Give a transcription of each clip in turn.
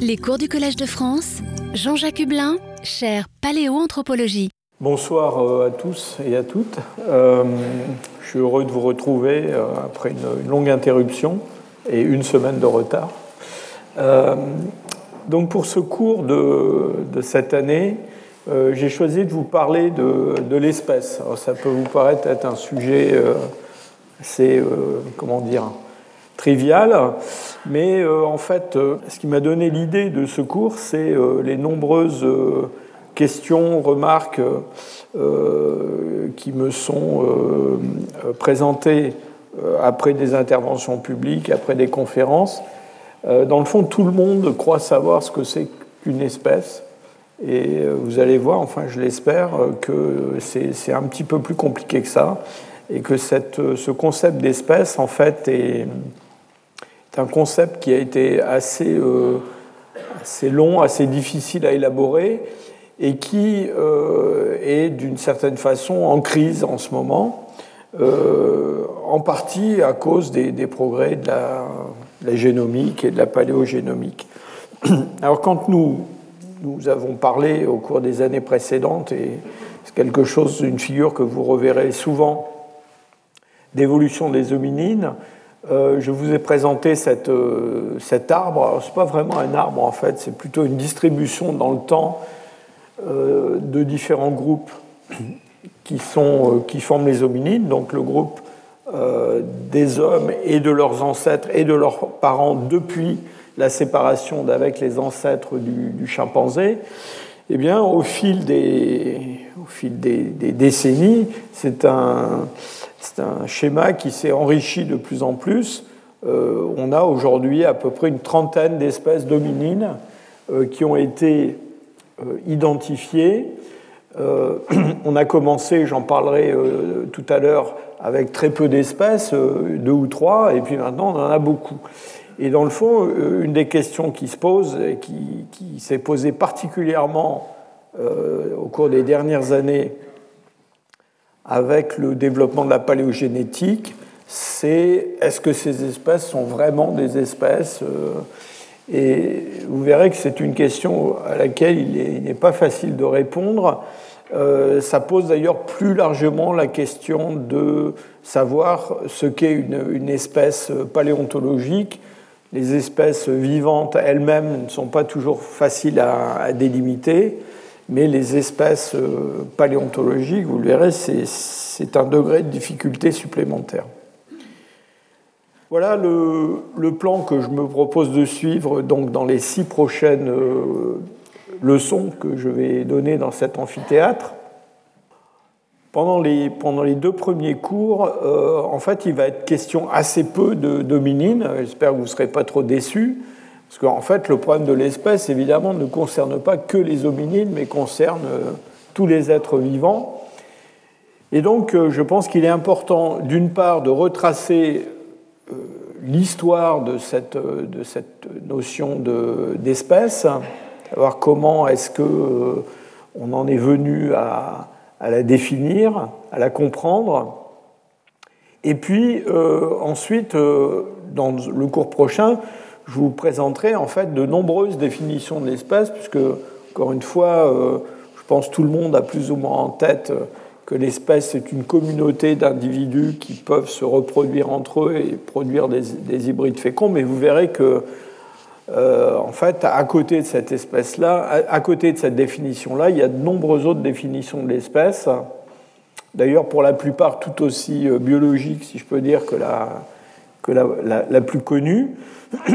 Les cours du Collège de France, Jean-Jacques Hublin, chère paléoanthropologie. Bonsoir euh, à tous et à toutes. Euh, je suis heureux de vous retrouver euh, après une, longue interruption et une semaine de retard. donc pour ce cours de, cette année, j'ai choisi de vous parler de, de l'espèce. Ça peut vous paraître être un sujet assez, comment dire, trivial, mais euh, en fait, euh, ce qui m'a donné l'idée de ce cours, c'est euh, les nombreuses questions, remarques qui me sont présentées après des interventions publiques, après des conférences. Dans le fond, tout le monde croit savoir ce que c'est qu'une espèce. Et vous allez voir, enfin je l'espère, que c'est un petit peu plus compliqué que ça. Et que cette, ce concept d'espèce, en fait, est, un concept qui a été assez, euh, assez, long, assez difficile à élaborer et qui euh, est d'une certaine façon en crise en ce moment, euh, en partie à cause des, progrès de la, génomique et de la paléogénomique. Alors quand nous, nous avons parlé au cours des années précédentes, et c'est quelque chose, une figure que vous reverrez souvent, d'évolution des hominines, euh, je vous ai présenté euh, cet arbre. Ce n'est pas vraiment un arbre en fait, c'est plutôt une distribution dans le temps euh, de différents groupes qui, sont, qui forment les hominines. Donc le groupe des hommes et de leurs ancêtres et de leurs parents depuis la séparation d'avec les ancêtres du, chimpanzé. Eh bien, au fil des, au fil des décennies, c'est un c'est un schéma qui s'est enrichi de plus en plus. Euh, on a aujourd'hui à peu près une trentaine d'espèces dominines euh, qui ont été euh, identifiées. on a commencé, j'en parlerai tout à l'heure, avec très peu d'espèces, deux ou trois, et puis maintenant on en a beaucoup. Et dans le fond, une des questions qui se pose, et qui, qui s'est posée particulièrement au cours des dernières années avec le développement de la paléogénétique, c'est est-ce que ces espèces sont vraiment des espèces euh, Et vous verrez que c'est une question à laquelle il n'est pas facile de répondre. Euh, ça pose d'ailleurs plus largement la question de savoir ce qu'est une, espèce paléontologique. Les espèces vivantes elles-mêmes ne sont pas toujours faciles à délimiter mais les espèces euh, paléontologiques, vous le verrez, c'est un degré de difficulté supplémentaire. Voilà le, plan que je me propose de suivre donc, dans les six prochaines euh, leçons que je vais donner dans cet amphithéâtre. Pendant les, pendant les deux premiers cours, euh, en fait, il va être question assez peu de dominines. J'espère que vous ne serez pas trop déçus. Parce qu'en fait, le problème de l'espèce, évidemment, ne concerne pas que les hominines, mais concerne euh, tous les êtres vivants. Et donc, euh, je pense qu'il est important, d'une part, de retracer euh, l'histoire de cette, de notion d'espèce, savoir comment est-ce que on en est venu à, la définir, à la comprendre. Et puis, ensuite, dans le cours prochain, je vous présenterai en fait de nombreuses définitions de l'espace, puisque, encore une fois, euh, je pense tout le monde a plus ou moins en tête euh, que l'espèce est une communauté d'individus qui peuvent se reproduire entre eux et produire des, hybrides féconds, mais vous verrez que, euh, en fait, à côté de cette espèce-là, à, côté de cette définition-là, il y a de nombreuses autres définitions de l'espèce, d'ailleurs pour la plupart tout aussi biologiques, si je peux dire, que la, que la, plus connue.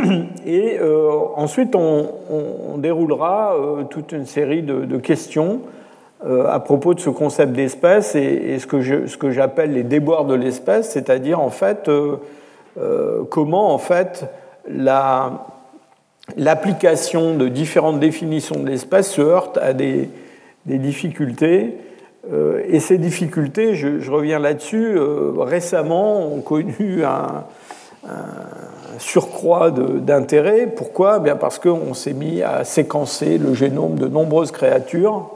Et euh, ensuite, on, déroulera euh, toute une série de, questions euh, à propos de ce concept d'espèce et, ce que j'appelle les déboires de l'espèce, c'est-à-dire en fait comment en fait l'application de différentes définitions de l'espèce se heurte à des, difficultés. et ces difficultés, je, reviens là-dessus, récemment ont connu un surcroît d'intérêt. Pourquoi? Bien Parce qu'on s'est mis à séquencer le génome de nombreuses créatures.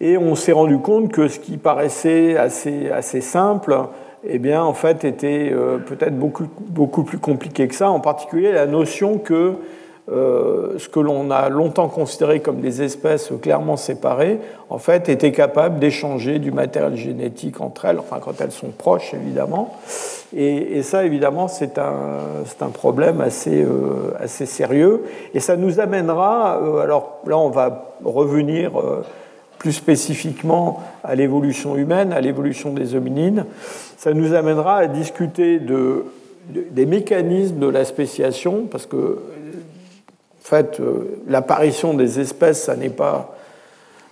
Et on s'est rendu compte que ce qui paraissait assez, assez simple, eh bien, en fait, était euh, peut-être beaucoup, beaucoup plus compliqué que ça, en particulier la notion que ce que l'on a longtemps considéré comme des espèces clairement séparées, en fait, étaient capables d'échanger du matériel génétique entre elles, enfin quand elles sont proches, évidemment. Et, ça, évidemment, c'est un, problème assez, euh, assez sérieux. Et ça nous amènera, euh, alors là, on va revenir plus spécifiquement à l'évolution humaine, à l'évolution des hominines, ça nous amènera à discuter de, des mécanismes de la spéciation, parce que en fait, euh, l'apparition des espèces, ça n'est pas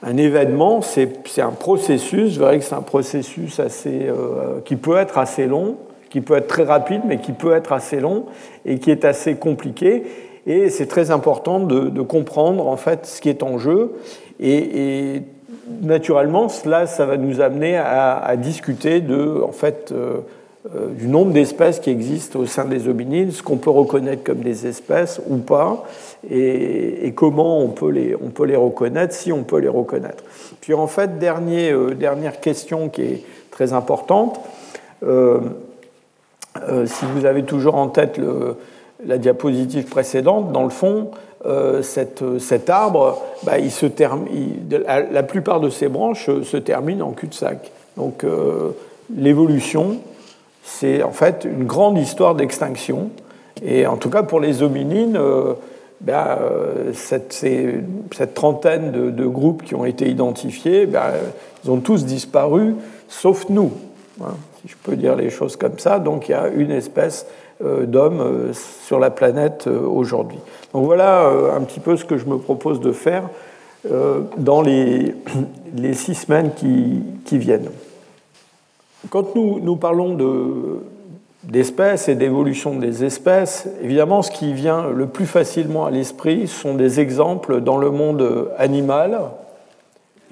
un événement, c'est un processus. Je verrai que c'est un processus assez, euh, qui peut être assez long, qui peut être très rapide, mais qui peut être assez long et qui est assez compliqué. Et c'est très important de, comprendre en fait ce qui est en jeu. Et, naturellement, cela, ça va nous amener à, discuter de, en fait, euh, du nombre d'espèces qui existent au sein des hominines, ce qu'on peut reconnaître comme des espèces ou pas, et, comment on peut, les, on peut les reconnaître, si on peut les reconnaître. Puis en fait, euh, dernière question qui est très importante, euh, si vous avez toujours en tête la diapositive précédente, dans le fond, cet arbre, bah, il se la plupart de ses branches se terminent en cul-de-sac. Donc l'évolution c'est en fait une grande histoire d'extinction. Et en tout cas, pour les hominines, euh, ben, euh, cette, trentaine de, groupes qui ont été identifiés, ben, ils ont tous disparu, sauf nous, hein, si je peux dire les choses comme ça. Donc il y a une espèce euh, d'hommes sur la planète aujourd'hui. Donc voilà un petit peu ce que je me propose de faire dans les, six semaines qui viennent. Quand nous, parlons d'espèces et d'évolution des espèces, évidemment, ce qui vient le plus facilement à l'esprit sont des exemples dans le monde animal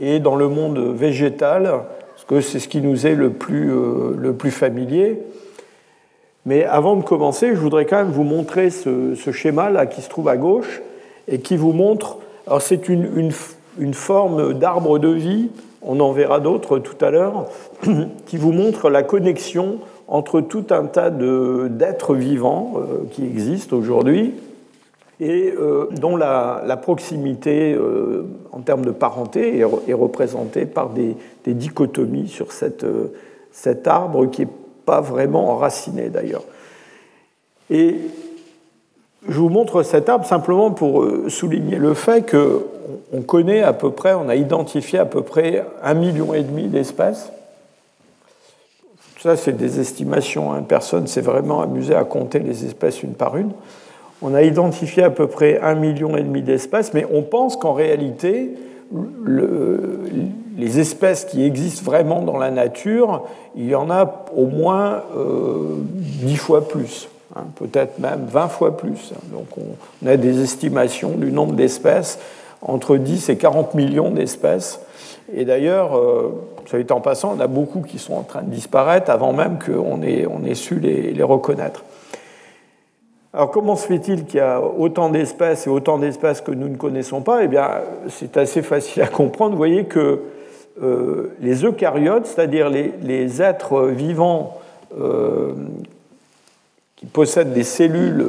et dans le monde végétal, parce que c'est ce qui nous est le plus, euh, le plus familier. Mais avant de commencer, je voudrais quand même vous montrer ce, schéma là qui se trouve à gauche et qui vous montre. Alors, c'est une, une forme d'arbre de vie on en verra d'autres tout à l'heure, qui vous montrent la connexion entre tout un tas d'êtres vivants euh, qui existent aujourd'hui et euh, dont la, proximité euh, en termes de parenté est, représentée par des, dichotomies sur cet arbre qui n'est pas vraiment enraciné d'ailleurs. Et je vous montre cet arbre simplement pour souligner le fait que on connaît à peu près, on a identifié à peu près un million et demi d'espèces. Ça, c'est des estimations. Hein. Personne s'est vraiment amusé à compter les espèces une par une. On a identifié à peu près un million et demi d'espèces, mais on pense qu'en réalité, les espèces qui existent vraiment dans la nature, il y en a au moins euh, dix fois plus, hein, peut-être même 20 fois plus. Donc on a des estimations du nombre d'espèces entre 10 et 40 millions d'espèces. Et d'ailleurs, euh, soit dit en passant, on a beaucoup qui sont en train de disparaître avant même qu'on ait, on ait su les, reconnaître. Alors comment se fait-il qu'il y a autant d'espèces et autant d'espèces que nous ne connaissons pas? Eh bien, c'est assez facile à comprendre. Vous voyez que euh, les eucaryotes, c'est-à-dire les, êtres vivants euh, qui possèdent des cellules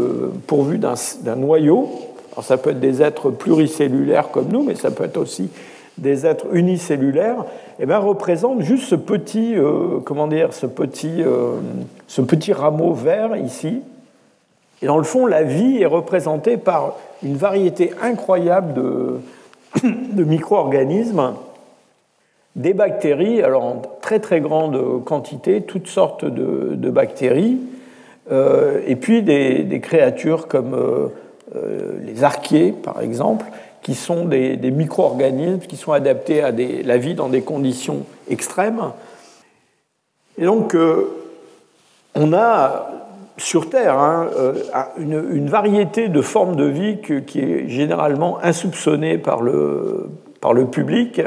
pourvues d'un noyau, alors ça peut être des êtres pluricellulaires comme nous, mais ça peut être aussi des êtres unicellulaires, eh bien, représentent juste ce petit, euh, comment dire, ce petit, euh, ce petit rameau vert ici. Et dans le fond, la vie est représentée par une variété incroyable de, micro-organismes, des bactéries, alors en très très grande quantité, toutes sortes de, bactéries, euh, et puis des, des créatures comme euh, les archées, par exemple, qui sont des, micro-organismes qui sont adaptés à la vie dans des conditions extrêmes. Et donc, euh, on a sur Terre hein, euh, une, variété de formes de vie qui est généralement insoupçonnée par le, par le public,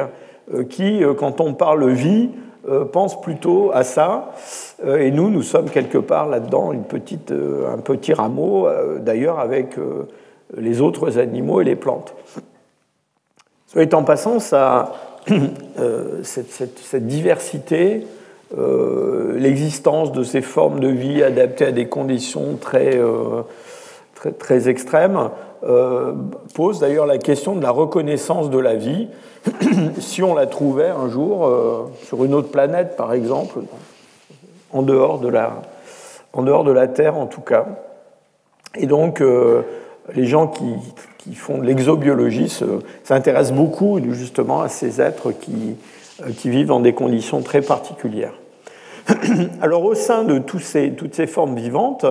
qui, quand on parle vie, pense plutôt à ça. et nous, nous sommes quelque part là-dedans, une petite, un petit rameau, d'ailleurs avec les autres animaux et les plantes. Soit en passant, ça, euh, cette, diversité, euh, l'existence de ces formes de vie adaptées à des conditions euh, très, très extrêmes, pose d'ailleurs la question de la reconnaissance de la vie. si on la trouvait un jour sur une autre planète, par exemple, en dehors de la, en dehors de la Terre en tout cas. Et donc, les gens qui, qui font de l'exobiologie s'intéressent beaucoup justement à ces êtres qui, qui vivent dans des conditions très particulières. Alors au sein de ces, toutes ces formes vivantes,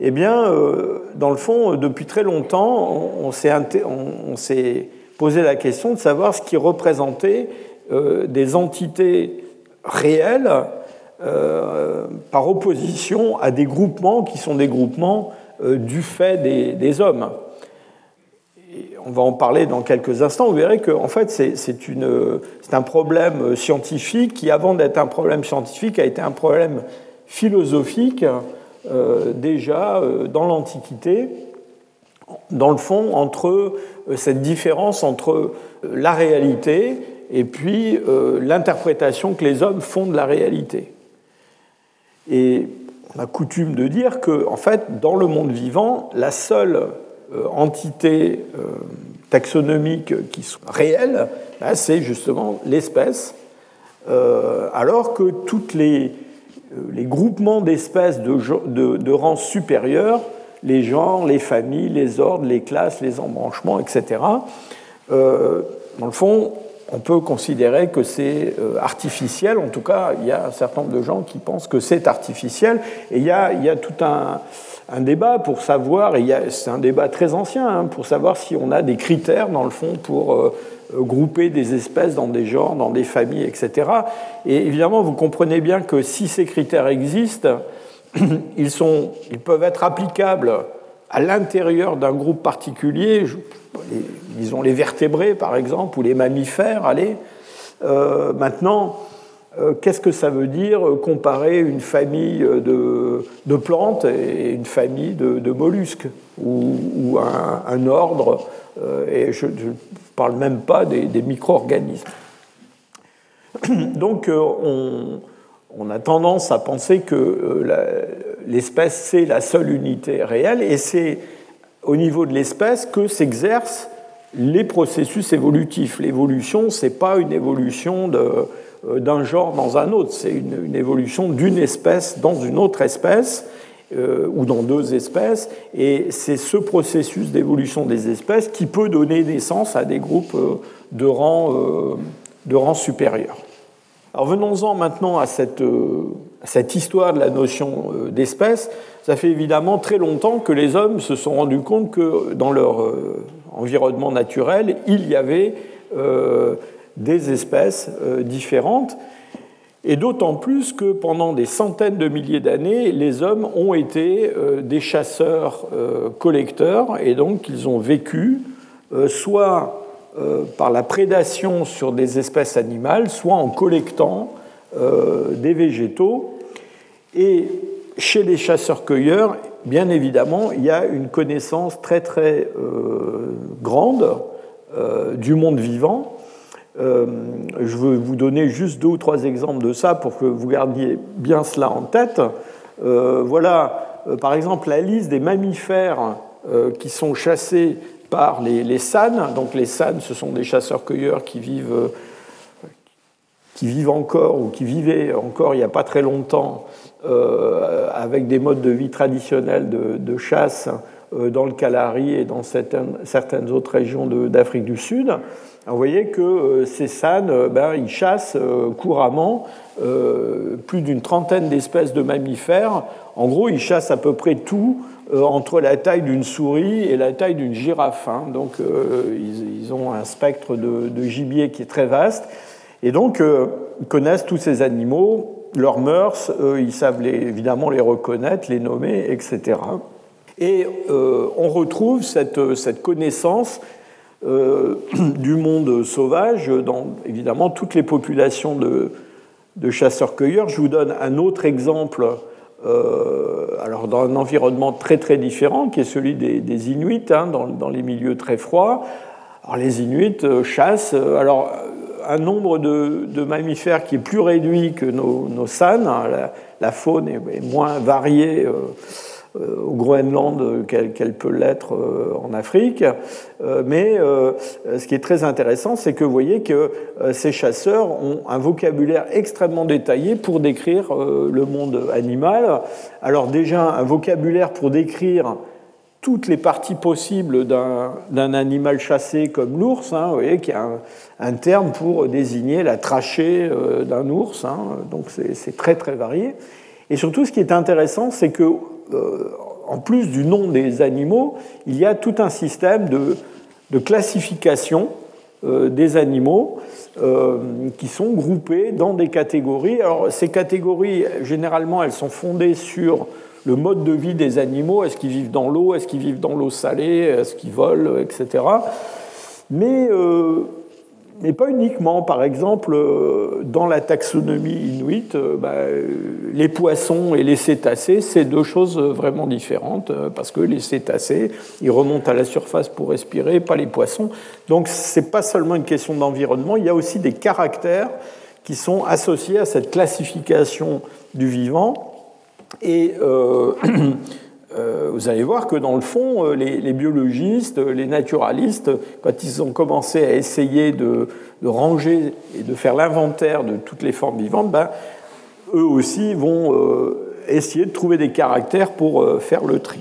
eh bien, euh, dans le fond, depuis très longtemps, on, s'est posé la question de savoir ce qui représentait euh, des entités réelles euh, par opposition à des groupements qui sont des groupements du fait des, hommes. On va en parler dans quelques instants, vous verrez qu'en fait c'est un problème scientifique qui, avant d'être un problème scientifique, a été un problème philosophique euh, déjà euh, dans l'Antiquité, dans le fond, entre euh, cette différence entre la réalité et puis l'interprétation que les hommes font de la réalité. Et on a coutume de dire que, en fait, dans le monde vivant, la seule euh, entités euh, taxonomiques qui sont réelles, ben, c'est justement l'espèce, euh, alors que tous les, les, groupements d'espèces de, de, de, rang supérieur, les genres, les familles, les ordres, les classes, les embranchements, etc., dans le fond, on peut considérer que c'est artificiel. En tout cas, il y a un certain nombre de gens qui pensent que c'est artificiel. Et il y a, tout un, débat pour savoir, et c'est un débat très ancien, hein, pour savoir si on a des critères, dans le fond, pour euh, euh, grouper des espèces dans des genres, dans des familles, etc. Et évidemment, vous comprenez bien que si ces critères existent, ils, sont, ils peuvent être applicables à l'intérieur d'un groupe particulier, disons les vertébrés par exemple, ou les mammifères, allez. Euh, maintenant, qu'est-ce que ça veut dire euh, comparer une famille de, plantes et une famille de, mollusques ou, un, ordre, euh, et je ne parle même pas des, micro-organismes. Donc on, a tendance à penser que l'espèce, c'est la seule unité réelle, et c'est au niveau de l'espèce que s'exercent les processus évolutifs. L'évolution, ce n'est pas une évolution de euh, d'un genre dans un autre. C'est une, évolution d'une espèce dans une autre espèce euh, ou dans deux espèces. Et c'est ce processus d'évolution des espèces qui peut donner naissance à des groupes euh, de rang, de rang supérieur. Alors venons-en maintenant à cette, cette, histoire de la notion d'espèce. Ça fait évidemment très longtemps que les hommes se sont rendus compte que dans leur environnement naturel, il y avait des espèces euh, différentes. Et d'autant plus que pendant des centaines de milliers d'années, les hommes ont été euh, des chasseurs-collecteurs, euh, et donc ils ont vécu soit par la prédation sur des espèces animales, soit en collectant des végétaux. Et chez les chasseurs-cueilleurs, bien évidemment, il y a une connaissance très très grande du monde vivant, euh, je veux vous donner juste deux ou trois exemples de ça pour que vous gardiez bien cela en tête. Euh, voilà, euh, par exemple, la liste des mammifères qui sont chassés par les, les SAN. Donc les SAN, ce sont des chasseurs-cueilleurs qui vivent, qui vivent encore ou qui vivaient encore il n'y a pas très longtemps avec des modes de vie traditionnels de, de chasse dans le Kalahari et dans certaines, autres régions d'Afrique du Sud vous voyez que euh, ces SAN, euh, ben, ils chassent euh, couramment plus d'une trentaine d'espèces de mammifères. En gros, ils chassent à peu près tout entre la taille d'une souris et la taille d'une girafe. Hein. Donc, ils, ont un spectre de, gibier qui est très vaste. Et donc, ils connaissent tous ces animaux, leurs mœurs, ils savent évidemment les reconnaître, les nommer, etc. Et on retrouve cette, cette connaissance euh, du monde sauvage dans évidemment toutes les populations de, chasseurs-cueilleurs. Je vous donne un autre exemple, euh, alors dans un environnement très très différent, qui est celui des, Inuits, hein, dans, les milieux très froids. Alors les Inuits euh, chassent alors, un nombre de, mammifères qui est plus réduit que nos, nos SAN. Hein, la, faune est, moins variée au Groenland qu'elle peut l'être en Afrique. Mais ce qui est très intéressant, c'est que vous voyez que ces chasseurs ont un vocabulaire extrêmement détaillé pour décrire le monde animal. Alors déjà, un vocabulaire pour décrire toutes les parties possibles d'un animal chassé comme l'ours, hein, vous voyez qu'il y a un, terme pour désigner la trachée euh, d'un ours, hein, donc c'est très très varié. Et surtout, ce qui est intéressant, c'est que euh, en plus du nom des animaux, il y a tout un système de, classification euh, des animaux qui sont groupés dans des catégories. Alors ces catégories, généralement, elles sont fondées sur le mode de vie des animaux, est-ce qu'ils vivent dans l'eau, est-ce qu'ils vivent dans l'eau salée, est-ce qu'ils volent, etc. Mais, euh, mais, pas uniquement. Par exemple, euh, dans la taxonomie inuite, euh, bah, les poissons et les cétacés, c'est deux choses vraiment différentes, parce que les cétacés, ils remontent à la surface pour respirer, pas les poissons. Donc ce n'est pas seulement une question d'environnement, il y a aussi des caractères qui sont associés à cette classification du vivant et euh, euh, vous allez voir que dans le fond, euh, les, biologistes, les naturalistes, quand ils ont commencé à essayer de, ranger et de faire l'inventaire de toutes les formes vivantes, ben, eux aussi vont essayer de trouver des caractères pour faire le tri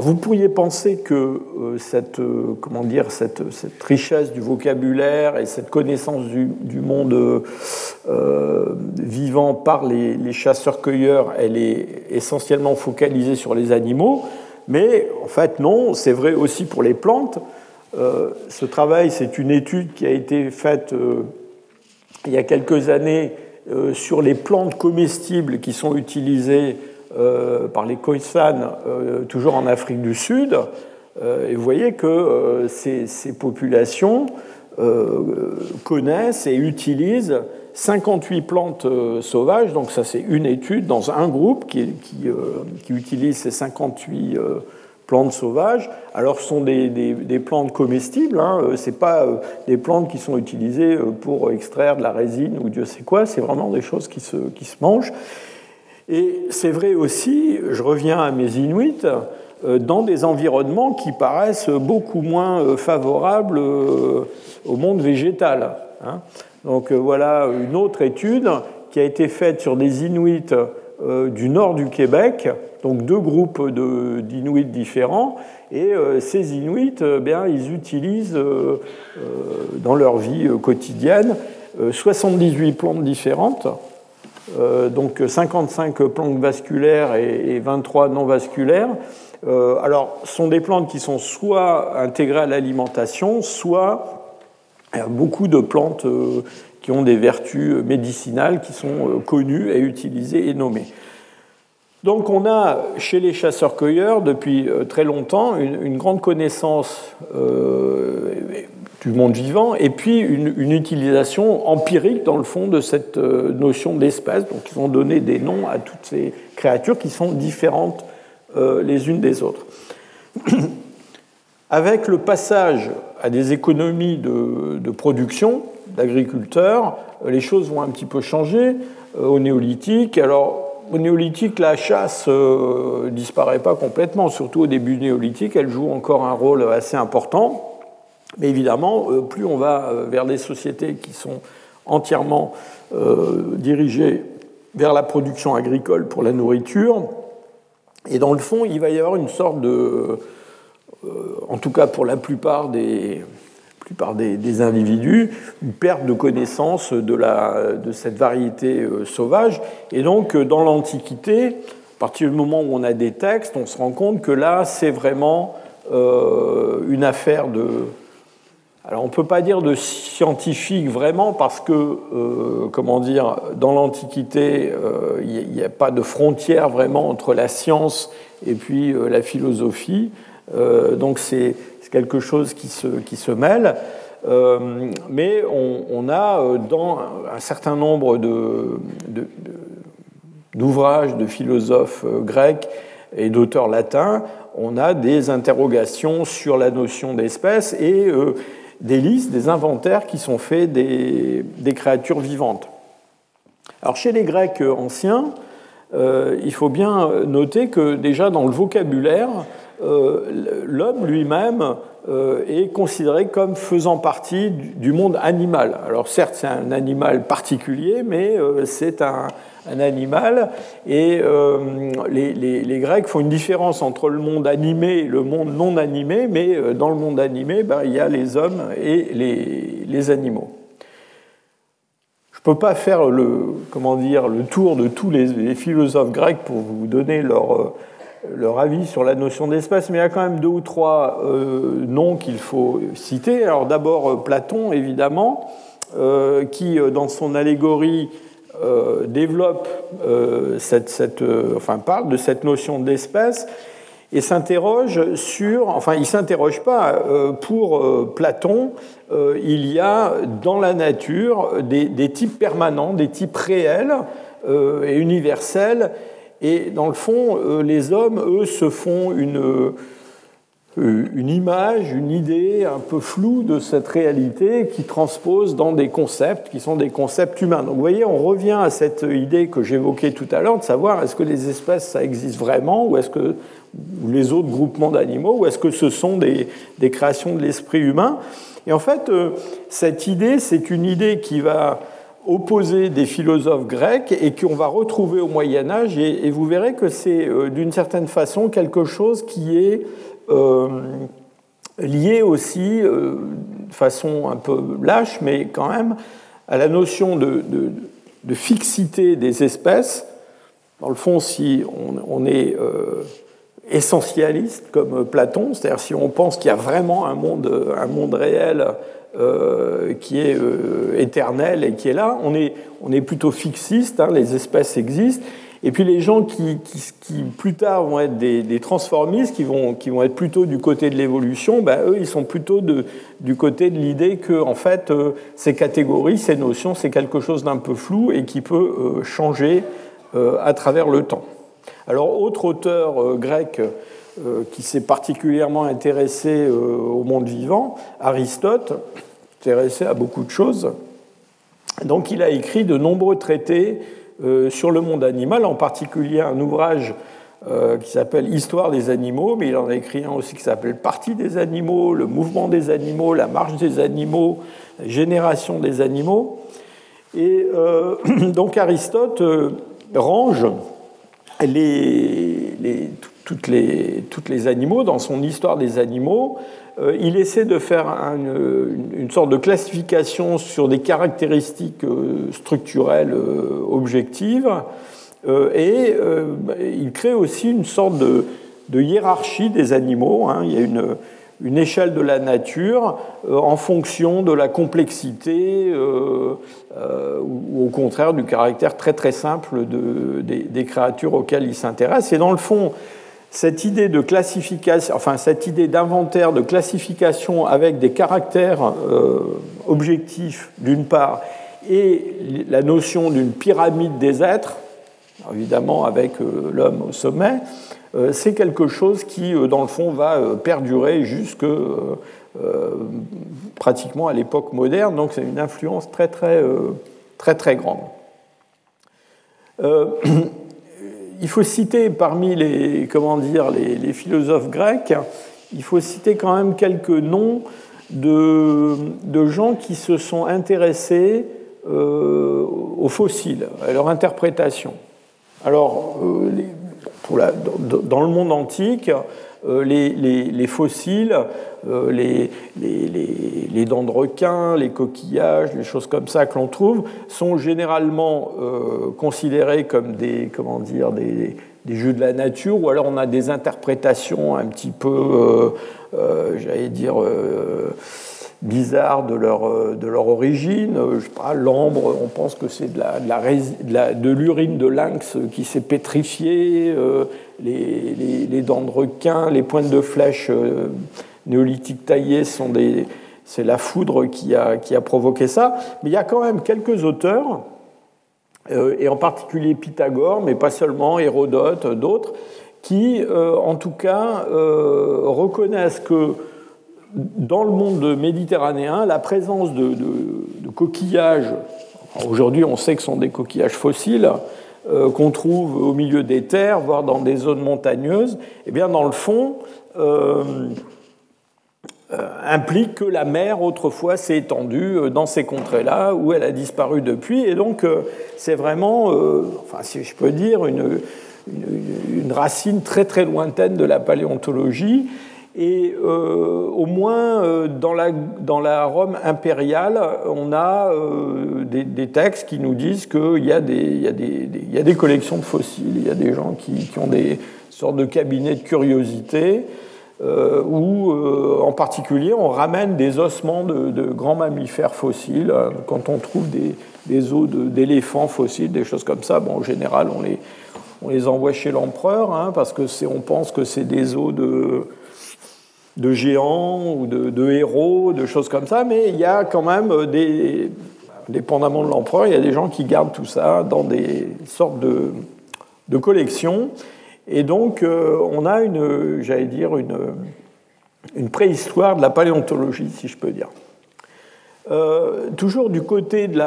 vous pourriez penser que euh, cette, euh, comment dire, cette, richesse du vocabulaire et cette connaissance du, monde euh, vivant par les, chasseurs-cueilleurs, elle est essentiellement focalisée sur les animaux, mais en fait non, c'est vrai aussi pour les plantes. ce travail, c'est une étude qui a été faite il y a quelques années sur les plantes comestibles qui sont utilisées par les Khoisan, euh, toujours en Afrique du Sud. Euh, et vous voyez que ces, populations connaissent et utilisent 58 plantes sauvages. Donc ça, c'est une étude dans un groupe qui, utilise ces 58 plantes sauvages. Alors, ce sont des, plantes comestibles, hein. ce n'est pas des plantes qui sont utilisées pour extraire de la résine ou Dieu sait quoi, c'est vraiment des choses qui se, qui se mangent. Et c'est vrai aussi, je reviens à mes Inuits, euh, dans des environnements qui paraissent beaucoup moins euh, favorables euh, au monde végétal. Hein. Donc voilà une autre étude qui a été faite sur des Inuits du nord du Québec, donc deux groupes d'Inuits différents, et ces Inuits, bien, ils utilisent dans leur vie quotidienne 78 plantes différentes donc 55 plantes vasculaires et 23 non vasculaires. Euh, alors, ce sont des plantes qui sont soit intégrées à l'alimentation, soit beaucoup de plantes euh, qui ont des vertus médicinales qui sont connues et utilisées et nommées. Donc on a chez les chasseurs-cueilleurs depuis très longtemps une, grande connaissance du monde vivant, et puis une, utilisation empirique, dans le fond, de cette euh, notion d'espèce. Donc, ils ont donné des noms à toutes ces créatures qui sont différentes euh, les unes des autres. Avec le passage à des économies de, production d'agriculteurs, euh, les choses vont un petit peu changer au néolithique. Alors, au néolithique, la chasse disparaît pas complètement, surtout au début néolithique, elle joue encore un rôle assez important. Mais évidemment, euh, plus on va euh, vers des sociétés qui sont entièrement euh, dirigées vers la production agricole pour la nourriture, et dans le fond, il va y avoir une sorte de, en tout cas pour la plupart des, plupart des, individus, une perte de connaissance de, la, de cette variété sauvage. Et donc, dans l'Antiquité, à partir du moment où on a des textes, on se rend compte que là, c'est vraiment une affaire de, alors on ne peut pas dire de scientifique vraiment parce que, euh, comment dire, dans l'Antiquité, euh, il n'y a pas de frontière vraiment entre la science et puis euh, la philosophie. donc c'est quelque chose qui se, qui se mêle. mais on, a dans un certain nombre d'ouvrages de, de, philosophes grecs et d'auteurs latins, on a des interrogations sur la notion d'espèce et des listes, des inventaires qui sont faits des, créatures vivantes. Alors chez les Grecs anciens, il faut bien noter que déjà dans le vocabulaire, l'homme lui-même est considéré comme faisant partie du monde animal. Alors certes, c'est un animal particulier, mais c'est un, un animal. Et euh, les, Grecs font une différence entre le monde animé et le monde non animé, mais euh, dans le monde animé, ben, il y a les hommes et les, animaux. Je ne peux pas faire le, comment dire, le tour de tous les, philosophes grecs pour vous donner leur, euh, leur avis sur la notion d'espèce, mais il y a quand même deux ou trois noms qu'il faut citer. Alors d'abord Platon, évidemment, qui, dans son allégorie euh, développe euh, cette, euh, enfin parle de cette notion d'espèce et s'interroge sur, enfin il s'interroge pas, pour Platon, il y a dans la nature des, des types permanents, des types réels et universels, et dans le fond, les hommes, eux, se font une une image, une idée un peu floue de cette réalité qui transpose dans des concepts qui sont des concepts humains. Donc vous voyez, on revient à cette idée que j'évoquais tout à l'heure de savoir est-ce que les espèces, ça existe vraiment ou est-ce que les autres groupements d'animaux, ou est-ce que ce sont des, des créations de l'esprit humain Et en fait, euh, cette idée, c'est une idée qui va opposer des philosophes grecs et qu'on va retrouver au Moyen Âge, et, vous verrez que c'est euh, d'une certaine façon quelque chose qui est euh, lié aussi, euh, de façon un peu lâche, mais quand même, à la notion de, fixité des espèces. Dans le fond, si on, est euh, essentialiste comme Platon, c'est-à-dire si on pense qu'il y a vraiment un monde, un monde réel qui est éternel et qui est là, on est, on est plutôt fixiste, hein, les espèces existent, et puis les gens qui, plus tard vont être des, transformistes, qui vont, qui vont, être plutôt du côté de l'évolution, ben, eux, ils sont plutôt du côté de l'idée que en fait, euh, ces catégories, ces notions, c'est quelque chose d'un peu flou et qui peut euh, changer euh, à travers le temps. Alors, autre auteur grec qui s'est particulièrement intéressé au monde vivant, Aristote, intéressé à beaucoup de choses. Donc, il a écrit de nombreux traités sur le monde animal, en particulier un ouvrage euh, qui s'appelle Histoire des animaux, mais il en a écrit un aussi qui s'appelle Partie des animaux, le mouvement des animaux, la marche des animaux, génération des animaux. Et euh, donc Aristote range les, les, toutes les, toutes les animaux dans son Histoire des animaux euh, il essaie de faire une, sorte de classification sur des caractéristiques euh, structurelles euh, objectives, et il crée aussi une sorte de, hiérarchie des animaux. Hein. Il y a une, échelle de la nature en fonction de la complexité ou au contraire du caractère très très simple de, des, des, créatures auxquelles il s'intéresse. Et dans le fond, cette idée de classification, enfin cette idée d'inventaire, de classification avec des caractères euh, objectifs d'une part, et la notion d'une pyramide des êtres, évidemment avec euh, l'homme au sommet, euh, c'est quelque chose qui, dans le fond, va perdurer jusque pratiquement à l'époque moderne. Donc c'est une influence très très très très grande. il faut citer parmi les, comment dire, les, philosophes grecs, il faut citer quand même quelques noms de, gens qui se sont intéressés euh, aux fossiles, à leur interprétation. Alors, euh, dans le monde antique, euh, les, fossiles, euh, les, dents de requin, les coquillages, les choses comme ça que l'on trouve, sont généralement euh, considérés comme des, comment dire, des, jeux de la nature, ou alors on a des interprétations un petit peu, j'allais dire, bizarres de leur, de leur origine. Je sais pas, l'ambre, on pense que c'est de, l'urine de, lynx qui s'est pétrifiée les, dents de requin, les pointes de flèches euh, néolithiques taillées sont des, c'est la foudre qui a, qui a, provoqué ça. Mais il y a quand même quelques auteurs, euh, et en particulier Pythagore, mais pas seulement, Hérodote, d'autres, qui, euh, en tout cas, reconnaissent que dans le monde méditerranéen, la présence de, coquillages, aujourd'hui on sait que ce sont des coquillages fossiles, qu'on trouve au milieu des terres, voire dans des zones montagneuses, eh bien, dans le fond, implique que la mer autrefois s'est étendue dans ces contrées-là où elle a disparu depuis. Et donc c'est vraiment, enfin si je peux dire, une, une, racine très très lointaine de la paléontologie. Et euh, au moins euh, dans, la, Rome impériale, on a euh, des, textes qui nous disent qu'il y, a des collections de fossiles, il y a des gens qui, ont des sortes de cabinets de curiosité, où en particulier on ramène des ossements de, de grands mammifères fossiles. Quand on trouve des, des os d'éléphants fossiles, des choses comme ça, bon, en général on les, on les envoie chez l'empereur, hein, parce que on pense que c'est des os de, de géants ou de, héros, de choses comme ça, mais il y a quand même des, dépendamment de l'empereur, il y a des gens qui gardent tout ça dans des sortes de, de collections. Et donc, euh, on a une, j'allais dire, une, une préhistoire de la paléontologie, si je peux dire. Euh, toujours du côté de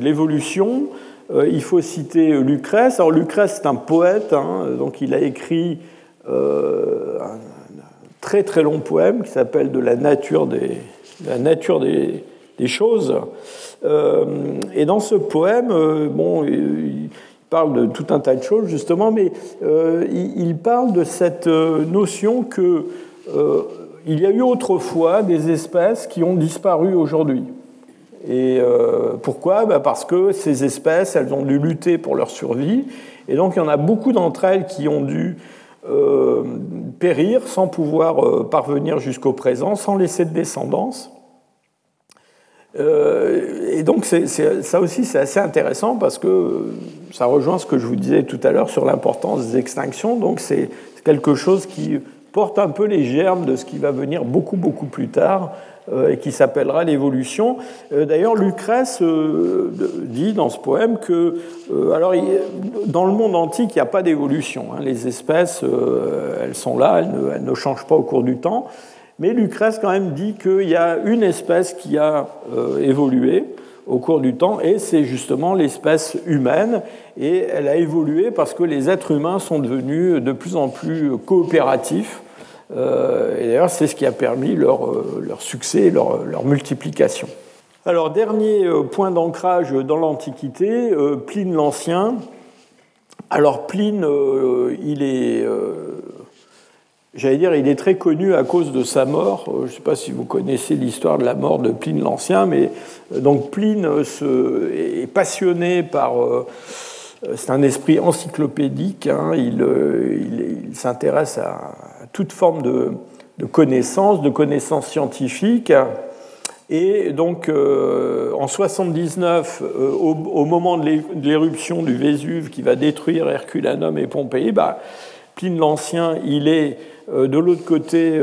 l'évolution, euh, il faut citer Lucrèce. Alors Lucrèce, c'est un poète, hein, donc il a écrit euh, très très long poème qui s'appelle De la nature des, la nature des, choses. Euh, et dans ce poème, bon, il parle de tout un tas de choses justement, mais il, parle de cette notion que il y a eu autrefois des espèces qui ont disparu aujourd'hui. Et euh, pourquoi? Bah, Parce que ces espèces, elles ont dû lutter pour leur survie. Et donc il y en a beaucoup d'entre elles qui ont dû euh, périr sans pouvoir euh, parvenir jusqu'au présent, sans laisser de descendance. et donc ça aussi c'est assez intéressant parce que ça rejoint ce que je vous disais tout à l'heure sur l'importance des extinctions. Donc c'est quelque chose qui porte un peu les germes de ce qui va venir beaucoup beaucoup plus tard euh, et qui s'appellera l'évolution. Euh, d'ailleurs, Lucrèce euh, dit dans ce poème que, alors, dans le monde antique, il n'y a pas d'évolution. Hein. Les espèces, elles sont là, elles ne, changent pas au cours du temps. Mais Lucrèce, quand même, dit qu'il y a une espèce qui a évolué au cours du temps, et c'est justement l'espèce humaine. Et elle a évolué parce que les êtres humains sont devenus de plus en plus coopératifs euh, et d'ailleurs, c'est ce qui a permis leur, euh, succès, leur, multiplication. Alors, dernier euh, point d'ancrage dans l'Antiquité, Pline l'Ancien. Alors, Pline, il est, j'allais dire, il est très connu à cause de sa mort. Je ne sais pas si vous connaissez l'histoire de la mort de Pline l'Ancien, mais donc Pline est passionné par c'est un esprit encyclopédique, hein. il s'intéresse à, toute forme de, connaissances, de connaissances scientifiques. Et donc, euh, en 79, euh, au, moment de l'éruption du Vésuve qui va détruire Herculanum et Pompéi, bah, Pline l'Ancien, il est euh, de l'autre côté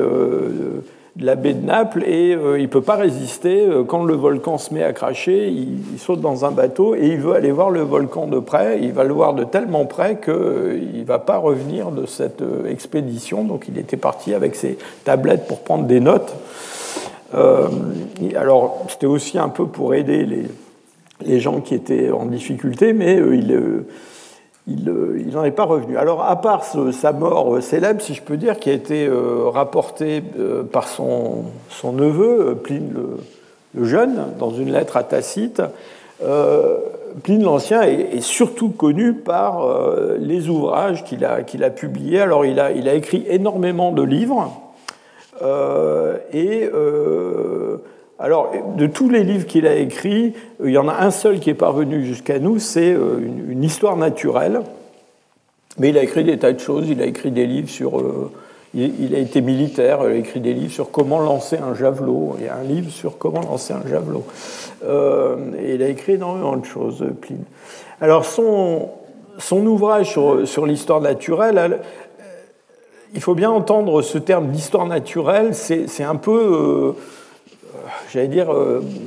la baie de Naples et euh, il ne peut pas résister. Euh, quand le volcan se met à cracher, il, saute dans un bateau et il veut aller voir le volcan de près. Il va le voir de tellement près qu'il euh, ne va pas revenir de cette expédition. Donc il était parti avec ses tablettes pour prendre des notes. alors c'était aussi un peu pour aider les, les, gens qui étaient en difficulté, mais il il n'en est pas revenu. Alors, à part sa mort célèbre, si je peux dire, qui a été euh, rapportée euh, par son, neveu, Pline le, Jeune, dans une lettre à Tacite, euh, Pline l'Ancien est, surtout connu par les ouvrages qu'il a, qu'il a publiés. Alors, il a, il a écrit énormément de livres, et alors, de tous les livres qu'il a écrits, il y en a un seul qui est parvenu jusqu'à nous, c'est euh, une, histoire naturelle. Mais il a écrit des tas de choses. Il a écrit des livres sur. Euh, il, a été militaire. Il a écrit des livres sur comment lancer un javelot. Il y a un livre sur comment lancer un javelot. Euh, et il a écrit énormément de choses, Pline. Alors, son, son ouvrage sur l'histoire naturelle, il faut bien entendre ce terme d'histoire naturelle. C'est un peu j'allais dire,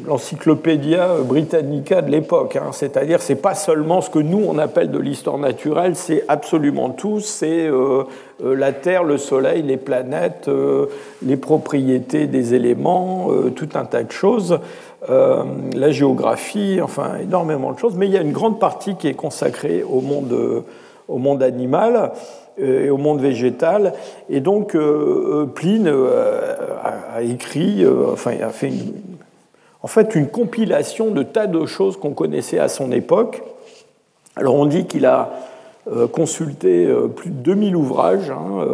l'encyclopédia britannica de l'époque. Hein. C'est-à-dire, c'est pas seulement ce que nous on appelle de l'histoire naturelle, c'est absolument tout. C'est la Terre, le Soleil, les planètes, les propriétés des éléments, tout un tas de choses. la géographie, enfin énormément de choses, mais il y a une grande partie qui est consacrée au monde, au monde animal. Euh, et au monde végétal. Et donc, euh, euh, Pline a, écrit, enfin, a fait en fait une compilation de tas de choses qu'on connaissait à son époque. Alors, on dit qu'il a consulté plus de 2000 ouvrages hein,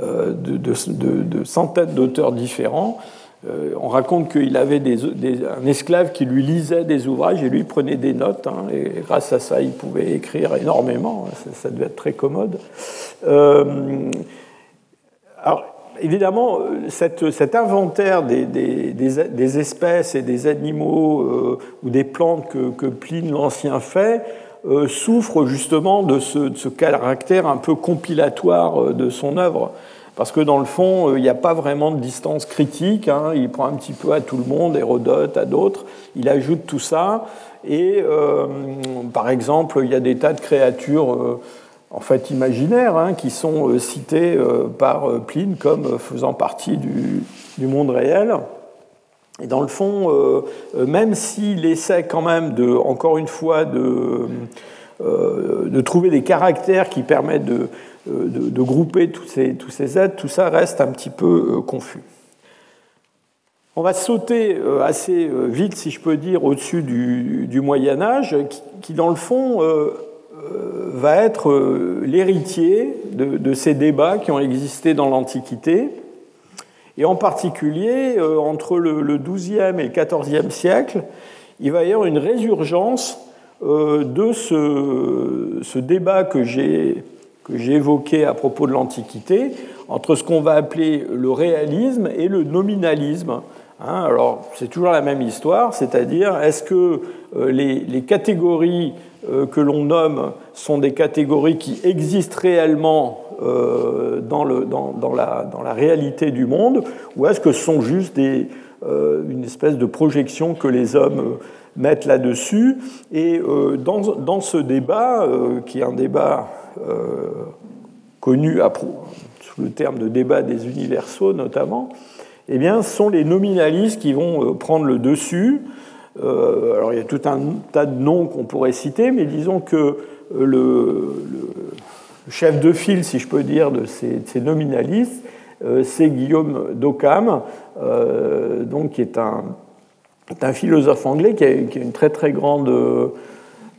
de, centaines d'auteurs différents. Euh, on raconte qu'il avait un esclave qui lui lisait des ouvrages et lui prenait des notes. Hein, et grâce à ça, il pouvait écrire énormément. Ça, devait être très commode. Euh, évidemment, cet inventaire des, espèces et des animaux euh, ou des plantes que, Pline l'Ancien fait souffre justement de ce, de ce, caractère un peu compilatoire de son œuvre parce que dans le fond, euh, il n'y a pas vraiment de distance critique. Hein. Il prend un petit peu à tout le monde, Hérodote, à d'autres. Il ajoute tout ça. Et euh, par exemple, il y a des tas de créatures euh, en fait imaginaires hein, qui sont citées par Pline comme faisant partie du, monde réel. Et dans le fond, même s'il essaie quand même de, encore une fois, de, de trouver des caractères qui permettent de, euh, de, grouper tous ces, tous tout ça reste un petit peu euh, confus. On va sauter euh, assez vite, si je peux dire, au-dessus du, Moyen Âge, qui, dans le fond va être l'héritier de, ces débats qui ont existé dans l'Antiquité, et en particulier entre le, XIIe et le XIVe siècle, il va y avoir une résurgence de ce débat que j'ai que j'ai évoqué à propos de l'Antiquité, entre ce qu'on va appeler le réalisme et le nominalisme. Hein, alors, c'est toujours la même histoire, c'est-à-dire, est-ce que euh, les, catégories euh, que l'on nomme sont des catégories qui existent réellement euh, dans, le, dans, dans, la, dans, la, réalité du monde, ou est-ce que ce sont juste des, une espèce de projection que les hommes mettent là-dessus Et dans, dans, ce débat, qui est un débat euh, connu sous le terme de débat des universaux notamment, eh bien, sont les nominalistes qui vont euh, prendre le dessus. Euh, alors il y a tout un tas de noms qu'on pourrait citer, mais disons que le, chef de file, si je peux dire, de ces, nominalistes, c'est Guillaume d'Occam, donc qui est un, philosophe anglais qui a, une très très grande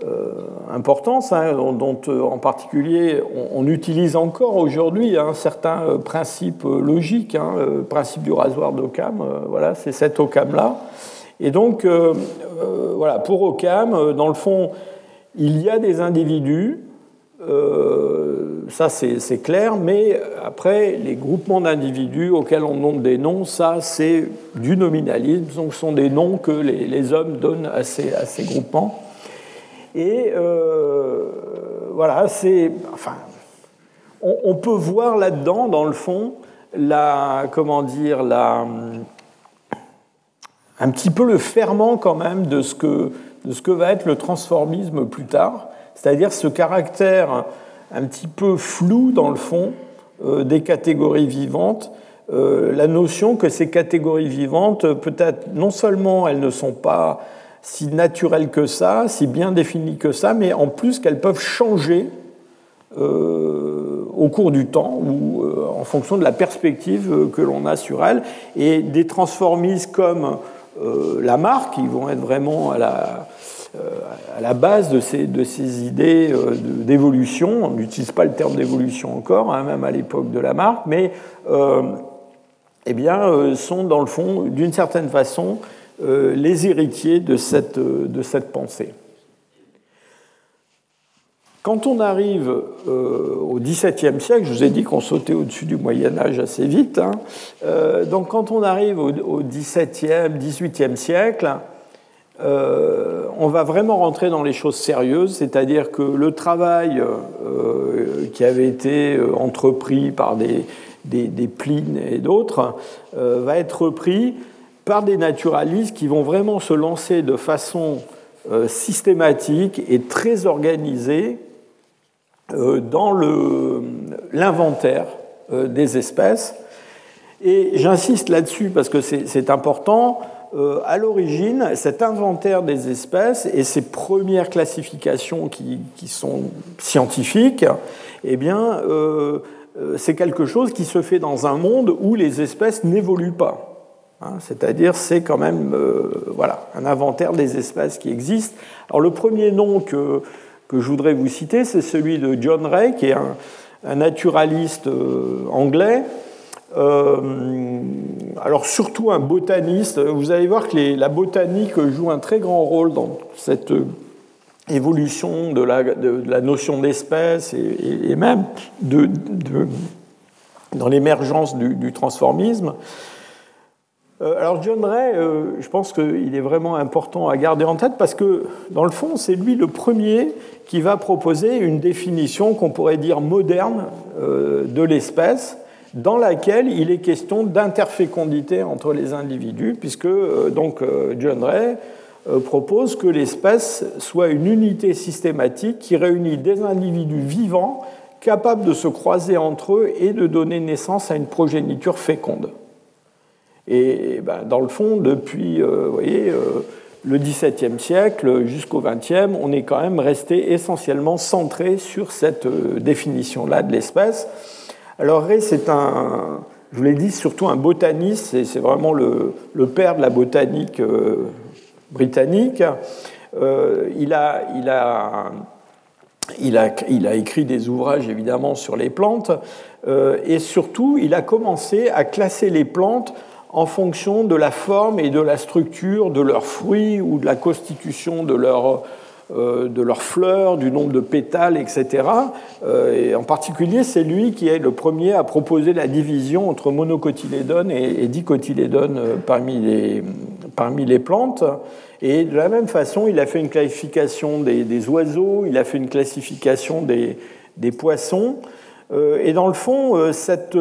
euh, importance, hein, dont, euh, en particulier on, utilise encore aujourd'hui un certain euh, principe logique, hein, le principe du rasoir d'Occam, voilà, c'est cet Occam-là. Et donc, voilà, pour Occam, dans le fond, il y a des individus, ça c'est clair, mais après, les groupements d'individus auxquels on donne des noms, ça c'est du nominalisme, donc ce sont des noms que les, hommes donnent à ces, groupements. Et euh, voilà, c'est. Enfin, on, peut voir là-dedans, dans le fond, la. Comment dire la, un petit peu le ferment quand même de ce que, de ce que va être le transformisme plus tard, c'est-à-dire ce caractère un petit peu flou dans le fond euh, des catégories vivantes, euh, la notion que ces catégories vivantes, peut-être non seulement elles ne sont pas si naturelles que ça, si bien définies que ça, mais en plus qu'elles peuvent changer euh, au cours du temps ou en fonction de la perspective que l'on a sur elles. Et des transformistes comme la marque, qui vont être vraiment à la, à la base de ces, idées d'évolution. On n'utilise pas le terme d'évolution encore, hein, même à l'époque de la marque, mais eh bien, sont dans le fond, d'une certaine façon, euh, les héritiers de cette, pensée. Quand on arrive euh, au XVIIe siècle, je vous ai dit qu'on sautait au-dessus du Moyen Âge assez vite, hein, euh, donc quand on arrive au, XVIIe, XVIIIe siècle, on va vraiment rentrer dans les choses sérieuses, c'est-à-dire que le travail qui avait été entrepris par des, des, des Plines et d'autres va être repris par des naturalistes qui vont vraiment se lancer de façon systématique et très organisée dans l'inventaire des espèces. Et j'insiste là-dessus parce que c'est important. Euh, à l'origine, cet inventaire des espèces et ces premières classifications qui, sont scientifiques, eh bien, euh, euh, c'est quelque chose qui se fait dans un monde où les espèces n'évoluent pas. Hein. C'est-à-dire, c'est quand même voilà, un inventaire des espèces qui existent. Alors, le premier nom que, que je voudrais vous citer, c'est celui de John Ray, qui est un, un naturaliste anglais euh, alors surtout un botaniste, vous allez voir que la botanique joue un très grand rôle dans cette évolution de la, notion d'espèce et, même dans l'émergence du, transformisme. Euh, alors John Ray, euh, je pense qu'il est vraiment important à garder en tête parce que dans le fond, c'est lui le premier qui va proposer une définition qu'on pourrait dire moderne de l'espèce dans laquelle il est question d'interfécondité entre les individus, puisque euh, donc euh, John Ray euh, propose que l'espèce soit une unité systématique qui réunit des individus vivants capables de se croiser entre eux et de donner naissance à une progéniture féconde. Et ben, dans le fond, depuis le XVIIe siècle jusqu'au XXe, on est quand même resté essentiellement centré sur cette définition-là de l'espèce. Alors Ray, c'est un, je vous l'ai dit, surtout un botaniste, c'est vraiment le, père de la botanique euh, britannique. Euh, il, a, il, a, il, a, il, a, écrit des ouvrages évidemment sur les plantes euh, et surtout il a commencé à classer les plantes en fonction de la forme et de la structure de leurs fruits ou de la constitution de leurs de leurs fleurs, du nombre de pétales, etc. Euh, et en particulier, c'est lui qui est le premier à proposer la division entre monocotylédones et, dicotylédones euh, parmi les, parmi les plantes. Et de la même façon, il a fait une classification des, oiseaux, il a fait une classification des, des poissons. Et dans le fond, cette,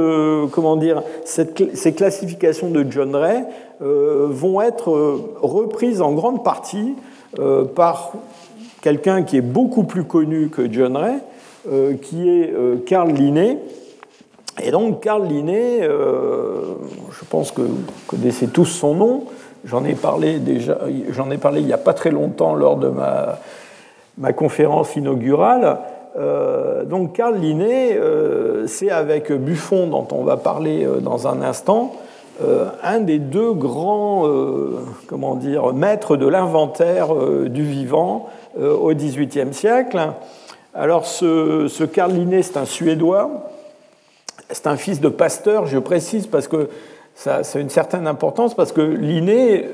comment dire, ces classifications de John Ray vont être reprises en grande partie par quelqu'un qui est beaucoup plus connu que John Ray, euh, qui est euh, Carl Linné. Et donc Carl Linné, euh, je pense que vous connaissez tous son nom. J'en ai parlé déjà, j'en ai parlé il n'y a pas très longtemps lors de ma, ma conférence inaugurale. donc Carl Linné, c'est avec Buffon dont on va parler dans un instant, un des deux grands comment dire, maîtres de l'inventaire du vivant, au XVIIIe siècle. Alors ce, ce Linné, c'est un Suédois, c'est un fils de pasteur, je précise parce que ça, a une certaine importance, parce que Linné,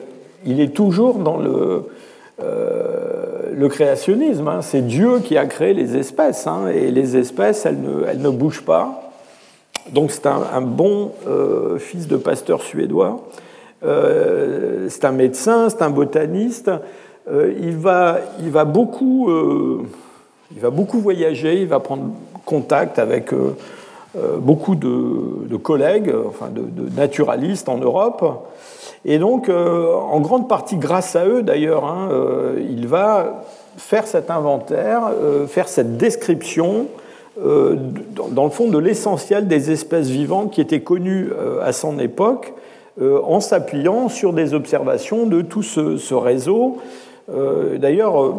il est toujours dans le, euh, créationnisme. Hein. C'est Dieu qui a créé les espèces, hein, et les espèces, elles ne, elles ne bougent pas. Donc c'est un, bon euh, fils de pasteur suédois. c'est un médecin, c'est un botaniste. Euh, il, va, il, va beaucoup, euh, il va beaucoup voyager, il va prendre contact avec euh, beaucoup de, collègues, de, naturalistes en Europe. Et donc, en grande partie grâce à eux d'ailleurs, hein, il va faire cet inventaire, faire cette description, dans le fond, de l'essentiel des espèces vivantes qui étaient connues à son époque, en s'appuyant sur des observations de tout ce réseau euh, d'ailleurs, euh,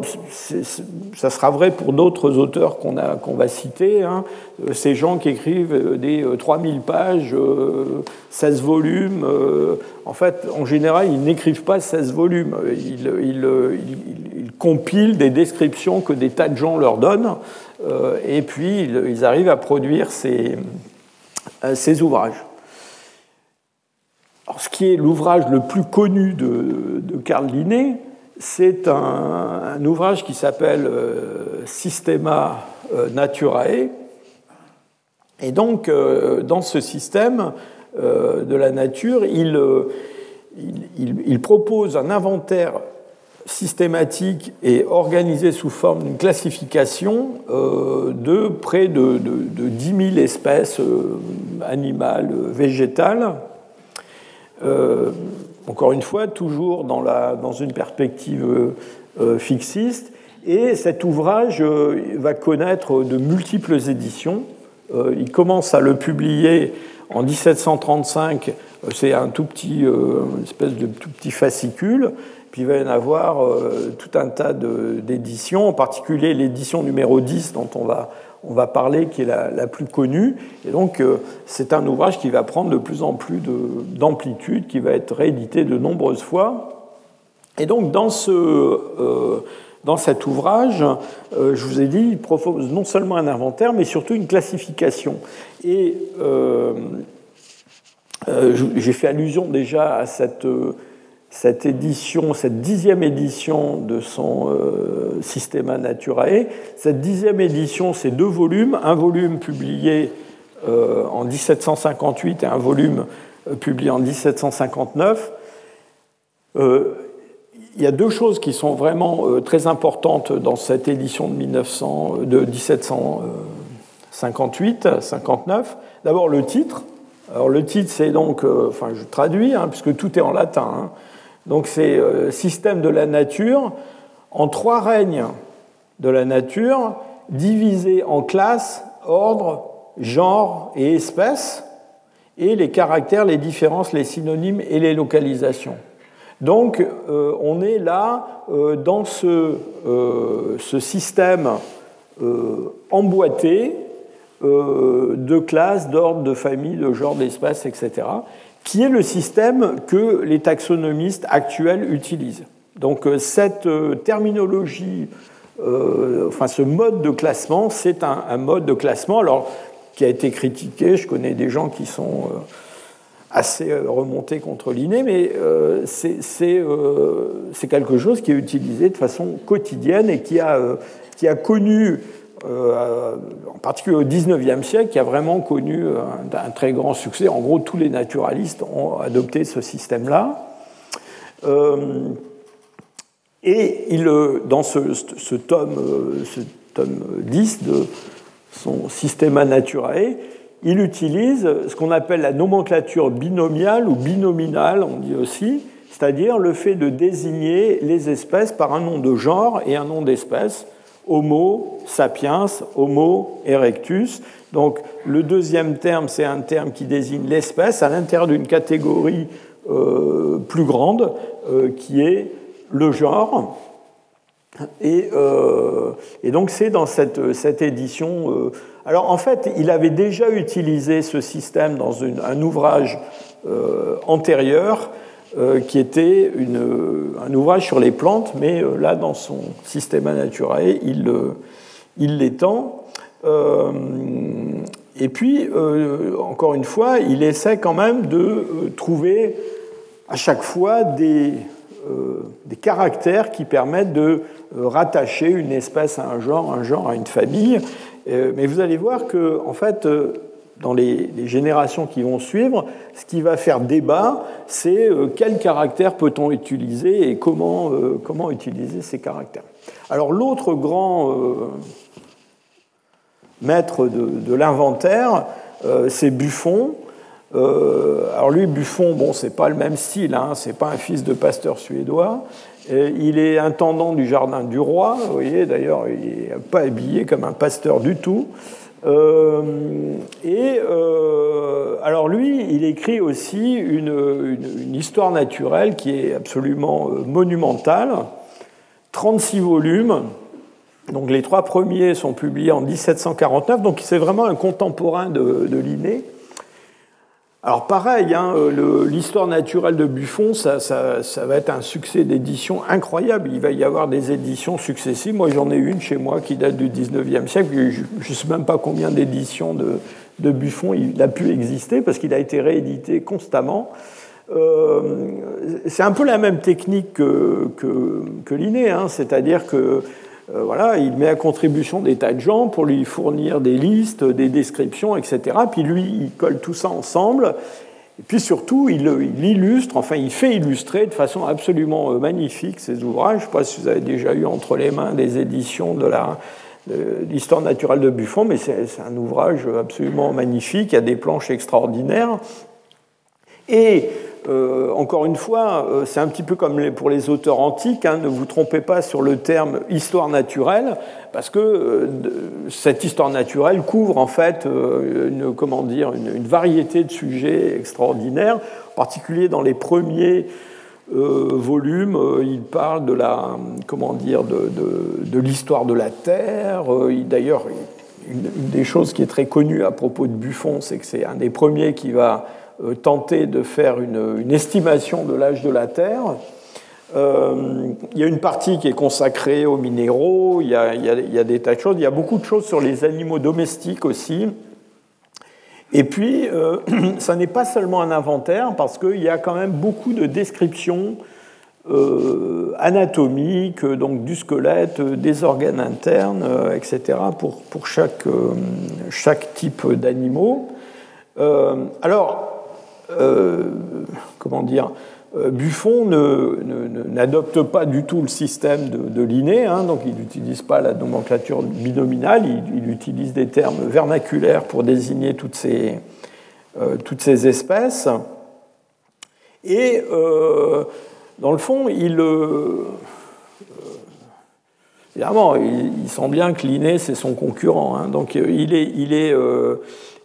ça sera vrai pour d'autres auteurs qu'on va citer, hein. euh, ces gens qui écrivent des 3000 pages, 16 volumes. En fait, en général, ils n'écrivent pas 16 volumes. Ils, compilent des descriptions que des tas de gens leur donnent, et puis ils arrivent à produire ces, ouvrages. Alors, ce qui est l'ouvrage le plus connu de, de Carl Linné, c'est un, ouvrage qui s'appelle euh, Systema euh, Naturae. Et donc, euh, dans ce système de la nature, il, il, propose un inventaire systématique et organisé sous forme d'une classification de près de, de, 10 000 espèces animales, végétales, encore une fois, toujours dans, la, dans une perspective fixiste. Et cet ouvrage va connaître de multiples éditions. Il commence à le publier en 1735, c'est un tout petit, espèce de tout petit fascicule. Puis il va y en avoir euh, tout un tas d'éditions, en particulier l'édition numéro 10 dont on va, on va parler, qui est la, plus connue. Et donc euh, c'est un ouvrage qui va prendre de plus en plus d'amplitude, qui va être réédité de nombreuses fois. Et donc dans, ce, euh, dans cet ouvrage, je vous ai dit, il propose non seulement un inventaire, mais surtout une classification. Et j'ai fait allusion déjà à cette cette édition, cette dixième édition de son euh, Systema Naturae. Cette dixième édition, c'est deux volumes, un volume publié euh, en 1758 et un volume euh, publié en 1759. il y a deux choses qui sont vraiment très importantes dans cette édition de, 1900, de 1758-59. D'abord le titre. Alors le titre, c'est donc, enfin je traduis, hein, puisque tout est en latin. Hein. Donc c'est euh, système de la nature en trois règnes de la nature divisés en classes, ordres, genres et espèces, et les caractères, les différences, les synonymes et les localisations. Donc euh, on est là euh, dans ce, ce système emboîté de classes, d'ordres, de familles, de genres, d'espèces, etc qui est le système que les taxonomistes actuels utilisent. Donc euh, cette euh, terminologie, euh, enfin ce mode de classement, c'est un, mode de classement alors, qui a été critiqué. Je connais des gens qui sont assez remontés contre l'inné, mais c'est quelque chose qui est utilisé de façon quotidienne et qui a, qui a connu euh, en particulier au XIXe siècle, qui a vraiment connu un, très grand succès. En gros, tous les naturalistes ont adopté ce système-là. Euh, et il, dans ce, tome, ce tome 10 de son Systema Naturae, il utilise ce qu'on appelle la nomenclature binomiale ou binominale, on dit aussi, c'est-à-dire le fait de désigner les espèces par un nom de genre et un nom d'espèce. Homo sapiens, Homo erectus. Donc le deuxième terme, c'est un terme qui désigne l'espèce à l'intérieur d'une catégorie euh, plus grande euh, qui est le genre. Et, euh, donc c'est dans cette, cette édition. alors en fait, il avait déjà utilisé ce système dans un ouvrage antérieur qui était une, un ouvrage sur les plantes, mais euh, là, dans son Systema Naturae, il, il l'étend. Euh, et puis, encore une fois, il essaie quand même de trouver à chaque fois des, des caractères qui permettent de rattacher une espèce à un genre, un genre à une famille. mais vous allez voir que, en fait, dans les, générations qui vont suivre, ce qui va faire débat, c'est euh, quel caractère peut-on utiliser et comment, euh, comment utiliser ces caractères. Alors l'autre grand euh, maître de, l'inventaire, c'est Buffon. alors lui, Buffon, bon, c'est pas le même style, hein, c'est pas un fils de pasteur suédois. il est intendant du jardin du roi, vous voyez, d'ailleurs, il n'est pas habillé comme un pasteur du tout. Euh, et euh, alors lui, il écrit aussi une, histoire naturelle qui est absolument euh, monumentale, 36 volumes. Donc les trois premiers sont publiés en 1749, donc c'est vraiment un contemporain de, de Linné. Alors pareil, hein, l'histoire naturelle de Buffon, ça, va être un succès d'édition incroyable. Il va y avoir des éditions successives. Moi, j'en ai une chez moi qui date du 19e siècle. Je ne sais même pas combien d'éditions de, Buffon il a pu exister parce qu'il a été réédité constamment. Euh, c'est un peu la même technique que, que, hein. c'est-à-dire que euh, voilà, il met à contribution des tas de gens pour lui fournir des listes, des descriptions, etc. Puis lui, il colle tout ça ensemble. Et puis surtout, il, illustre, enfin, il fait illustrer de façon absolument euh, magnifique ses ouvrages. Je ne sais pas si vous avez déjà eu entre les mains des éditions de l'histoire naturelle de Buffon, mais c'est un ouvrage absolument magnifique. Il y a des planches extraordinaires. Et encore une fois, c'est un petit peu comme pour les auteurs antiques, hein, ne vous trompez pas sur le terme histoire naturelle, parce que cette histoire naturelle couvre en fait une, comment dire, une, variété de sujets extraordinaires, en particulier dans les premiers volumes, il parle de la, comment dire, de, l'histoire de la Terre. D'ailleurs, une, des choses qui est très connue à propos de Buffon, c'est que c'est un des premiers qui va euh, tenter de faire une, estimation de l'âge de la Terre. Euh, il y a une partie qui est consacrée aux minéraux, il y, a, il y, a, des tas de choses, il y a beaucoup de choses sur les animaux domestiques aussi. Et puis, euh, ça n'est pas seulement un inventaire, parce qu'il y a quand même beaucoup de descriptions euh, anatomique, donc du squelette, des organes internes, euh, etc., pour, pour chaque, euh, chaque type d'animaux. alors, comment dire Buffon n'adopte pas du tout le système de, de Linné, hein, donc il n'utilise pas la nomenclature binominale, il, utilise des termes vernaculaires pour désigner toutes ces, ces espèces. Et dans le fond, il, euh, évidemment, il, sent bien que Linné, c'est son concurrent. Hein. donc euh, il est, euh,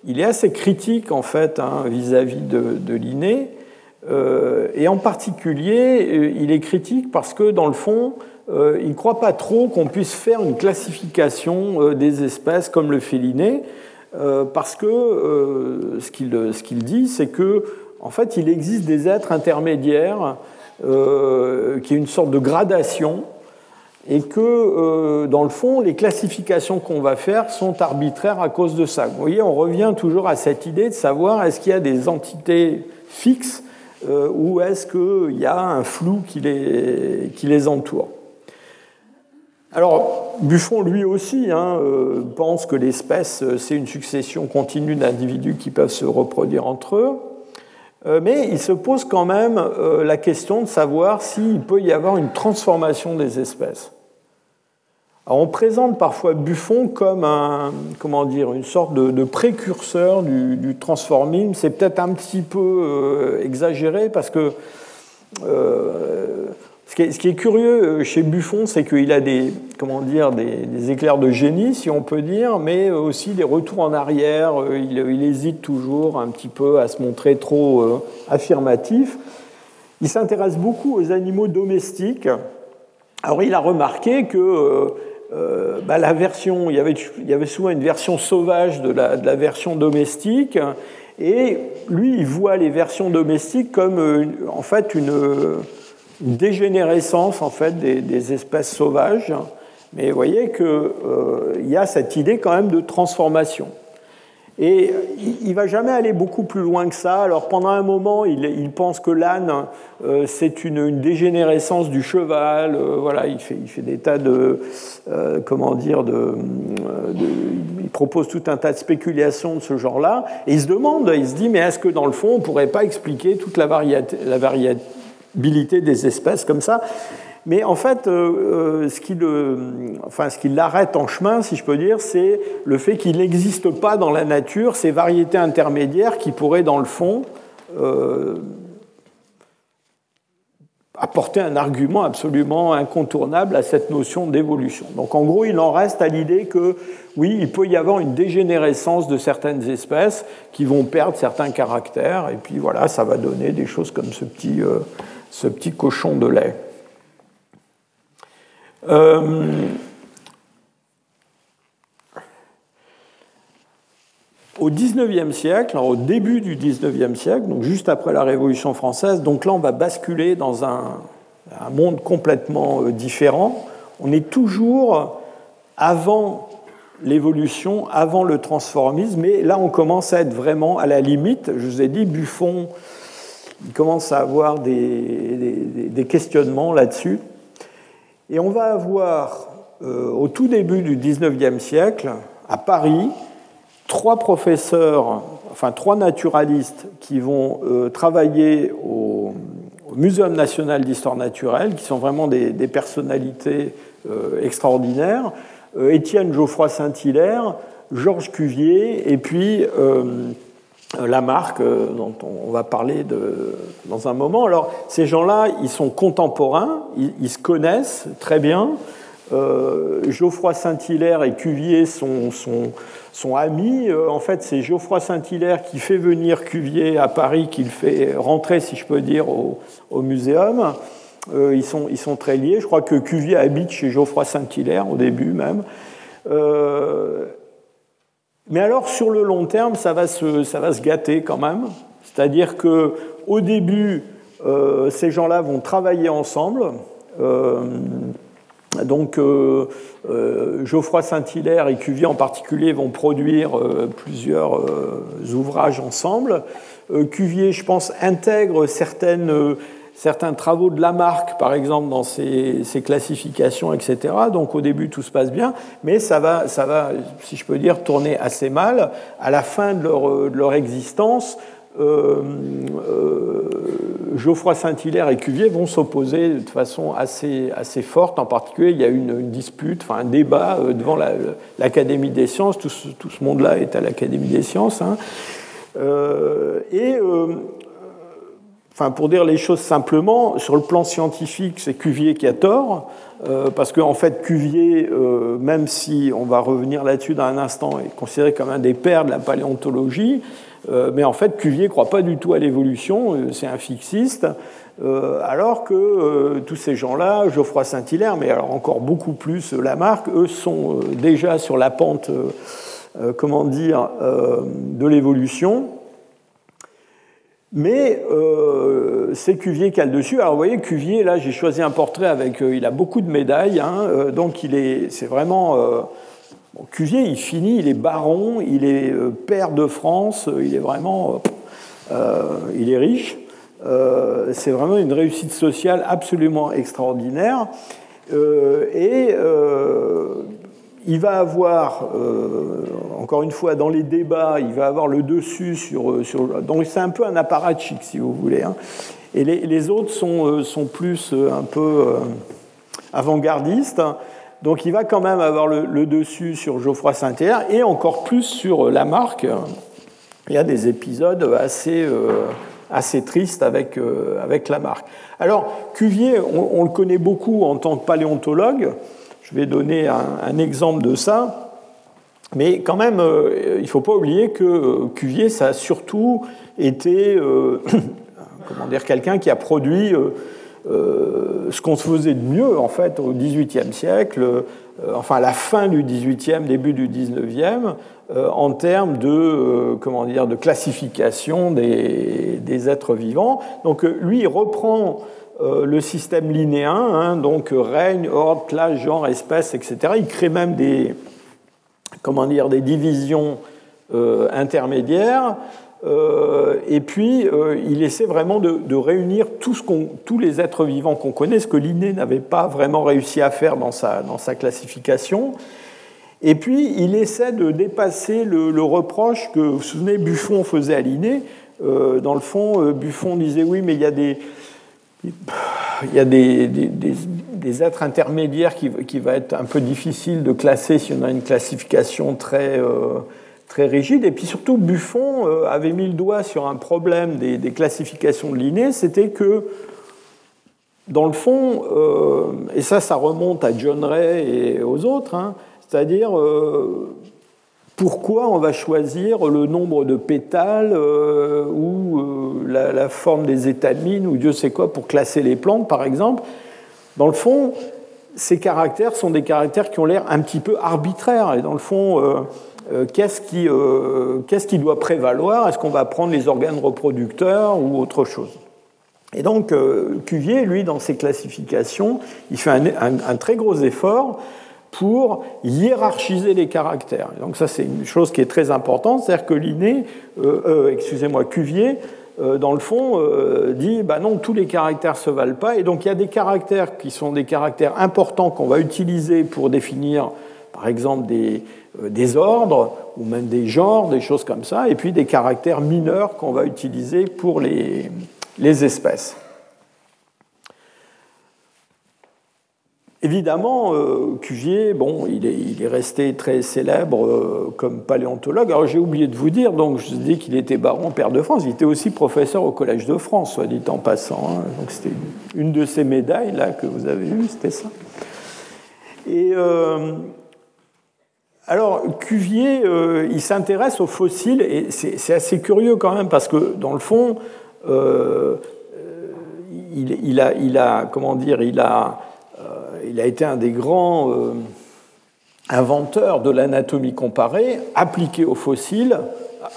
il est, assez critique, en fait, hein, vis-à-vis de, Linné. et en particulier, il est critique parce que, dans le fond, il ne croit pas trop qu'on puisse faire une classification des espèces comme le fait Linné, parce que ce qu'il dit, c'est que, en fait, il existe des êtres intermédiaires euh, qui est une sorte de gradation, et que, euh, dans le fond, les classifications qu'on va faire sont arbitraires à cause de ça. Vous voyez, on revient toujours à cette idée de savoir est-ce qu'il y a des entités fixes euh, ou est-ce qu'il y a un flou qui les, entoure. Alors, Buffon, lui aussi, hein, pense que l'espèce, c'est une succession continue d'individus qui peuvent se reproduire entre eux. Euh, mais il se pose quand même euh, la question de savoir s'il peut y avoir une transformation des espèces. On présente parfois Buffon comme un, comment dire, une sorte de, précurseur du, transformisme. C'est peut-être un petit peu euh, exagéré parce que ce qui, est, curieux euh, chez Buffon, c'est qu'il a des, comment dire, des, éclairs de génie, si on peut dire, mais aussi des retours en arrière. Euh, il, hésite toujours un petit peu à se montrer trop euh, affirmatif. Il s'intéresse beaucoup aux animaux domestiques. Alors il a remarqué que bah, la version, il y, avait, il y, avait, souvent une version sauvage de la, de la, version domestique, et lui, il voit les versions domestiques comme en fait une une dégénérescence en fait des, espèces sauvages, mais vous voyez qu'il euh, y a cette idée quand même de transformation. Et il ne va jamais aller beaucoup plus loin que ça. Alors pendant un moment, il, pense que l'âne, euh, c'est une, dégénérescence du cheval. Euh, voilà, il fait, il fait, des tas de... comment dire de, Il propose tout un tas de spéculations de ce genre-là. Et il se demande, il se dit, mais est-ce que dans le fond, on ne pourrait pas expliquer toute la variété des espèces comme ça? Mais en fait, euh, euh, ce qui l'arrête en chemin, si je peux dire, c'est le fait qu'il n'existe pas dans la nature ces variétés intermédiaires qui pourraient, dans le fond, euh, apporter un argument absolument incontournable à cette notion d'évolution. Donc en gros, il en reste à l'idée que oui, il peut y avoir une dégénérescence de certaines espèces qui vont perdre certains caractères, et puis voilà, ça va donner des choses comme ce petit cochon de lait. Euh, au XIXe siècle, au début du XIXe siècle, donc juste après la Révolution française, donc là on va basculer dans un, monde complètement euh, différent. On est toujours avant l'évolution, avant le transformisme, mais là on commence à être vraiment à la limite. Je vous ai dit, Buffon il commence à avoir des, questionnements là-dessus. Et on va avoir, euh, au tout début du 19e siècle, à Paris, trois professeurs, enfin trois naturalistes qui vont euh, travailler au, Muséum national d'histoire naturelle, qui sont vraiment des, personnalités euh, extraordinaires. Étienne Geoffroy Saint-Hilaire, Georges Cuvier, et puis la marque dont on va parler dans un moment. Alors, ces gens-là, ils sont contemporains, ils, se connaissent très bien. Geoffroy Saint-Hilaire et Cuvier sont, amis. en fait, c'est Geoffroy Saint-Hilaire qui fait venir Cuvier à Paris, qui le fait rentrer, si je peux dire, au, au muséum. ils sont très liés. Je crois que Cuvier habite chez Geoffroy Saint-Hilaire au début même. Euh, mais alors, sur le long terme, ça va se, ça va se gâter quand même. C'est-à-dire que au début, euh, ces gens-là vont travailler ensemble. Euh, donc, Geoffroy Saint-Hilaire et Cuvier en particulier vont produire plusieurs ouvrages ensemble. Cuvier, je pense, intègre certaines certains travaux de Lamarck, par exemple, dans ses, classifications, etc. Donc au début, tout se passe bien, mais ça va, ça va, si je peux dire, tourner assez mal. À la fin de leur, existence, euh, euh, Geoffroy Saint-Hilaire et Cuvier vont s'opposer de façon assez, assez forte. En particulier, il y a une, une dispute, enfin un débat euh, devant l'Académie des sciences. Tout ce, monde-là est à l'Académie des sciences. Hein. et Enfin, pour dire les choses simplement, sur le plan scientifique, c'est Cuvier qui a tort, euh, parce qu'en en fait, Cuvier, euh, même si on va revenir là-dessus dans un instant, est considéré comme un des pères de la paléontologie, euh, mais en fait, Cuvier ne croit pas du tout à l'évolution, c'est un fixiste, alors que tous ces gens-là, Geoffroy Saint-Hilaire, mais alors encore beaucoup plus Lamarck, eux sont déjà sur la pente, comment dire, de l'évolution. Mais euh, c'est Cuvier qui a le dessus. Alors vous voyez, Cuvier, là j'ai choisi un portrait avec... Euh, il a beaucoup de médailles, hein, euh, donc il est, c'est vraiment... Cuvier, il finit, il est baron, il est père de France, il est vraiment... il est riche. c'est vraiment une réussite sociale absolument extraordinaire. et il va avoir, euh, encore une fois, dans les débats, il va avoir le dessus sur. Euh, donc c'est un peu un apparatchik, si vous voulez. Hein. Et les, autres sont, euh, sont, plus un peu avant-gardistes. Donc il va quand même avoir le, dessus sur Geoffroy Saint-Hilaire et encore plus sur Lamarck. Il y a des épisodes assez, assez tristes avec, Lamarck. Alors, Cuvier, on, le connaît beaucoup en tant que paléontologue. Je vais donner un, exemple de ça. Mais quand même, euh, il ne faut pas oublier que euh, Cuvier, ça a surtout été euh, comment quelqu'un qui a produit ce qu'on se faisait de mieux en fait au XVIIIe siècle, enfin à la fin du XVIIIe, début du XIXe, en termes de, comment dire, de classification des, des, êtres vivants. Donc lui, il reprend le système linéen, hein, donc règne, ordre, classe, genre, espèce, etc. Il crée même des, comment dire, des divisions euh, intermédiaires. Euh, et puis, il essaie vraiment de, réunir tous les êtres vivants qu'on connaît, ce que Linné n'avait pas vraiment réussi à faire dans sa, classification. Et puis, il essaie de dépasser le, reproche que, vous vous souvenez, Buffon faisait à Linné. dans le fond, Buffon disait oui, mais il y a des, il y a des, êtres intermédiaires qui, qui, va être un peu difficile de classer si on a une classification très, euh, très rigide. Et puis surtout, Buffon euh, avait mis le doigt sur un problème des, classifications de Linné, c'était que, dans le fond, euh, et ça, ça remonte à John Ray et aux autres, hein, c'est-à-dire pourquoi on va choisir le nombre de pétales euh, ou euh, la, forme des étamines ou Dieu sait quoi pour classer les plantes, par exemple? Dans le fond, ces caractères sont des caractères qui ont l'air un petit peu arbitraires. Et dans le fond, euh, qu'est-ce qui, qui, doit prévaloir? Est-ce qu'on va prendre les organes reproducteurs ou autre chose? Et donc, Cuvier, lui, dans ses classifications, il fait un très gros effort pour hiérarchiser les caractères. donc ça, c'est une chose qui est très importante, c'est-à-dire que Linné, euh, euh, excusez-moi, Cuvier, euh, dans le fond, dit, bah non, tous les caractères ne se valent pas, et donc il y a des caractères qui sont des caractères importants qu'on va utiliser pour définir, par exemple, des, des ordres, ou même des genres, des choses comme ça, et puis des caractères mineurs qu'on va utiliser pour les, les espèces. Évidemment, Cuvier, bon, il est, resté très célèbre comme paléontologue. Alors j'ai oublié de vous dire, donc je dis qu'il était baron père de France, il était aussi professeur au Collège de France, soit dit en passant. Hein. Donc c'était une de ces médailles là que vous avez eues, c'était ça. Et alors, Cuvier, euh, il s'intéresse aux fossiles, et c'est assez curieux quand même, parce que dans le fond, euh, il, a, comment dire, il a, euh, il a été un des grands inventeurs de l'anatomie comparée appliquée aux fossiles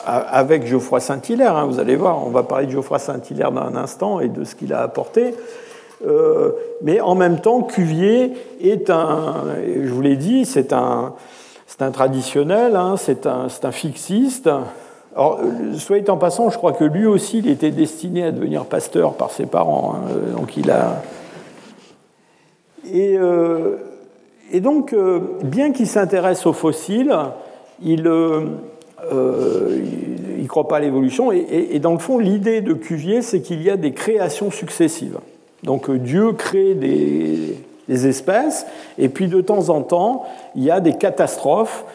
avec Geoffroy Saint-Hilaire. Hein, vous allez voir, on va parler de Geoffroy Saint-Hilaire dans un instant et de ce qu'il a apporté. mais en même temps, Cuvier est un, je vous l'ai dit, c'est un, un traditionnel, hein, c'est un, fixiste. Alors, soit en passant, je crois que lui aussi, il était destiné à devenir pasteur par ses parents. Hein, donc il a. Et, euh, et donc, euh, bien qu'il s'intéresse aux fossiles, il ne euh, croit pas à l'évolution. Et, dans le fond, l'idée de Cuvier, c'est qu'il y a des créations successives. Donc Dieu crée des, espèces, et puis de temps en temps, il y a des catastrophes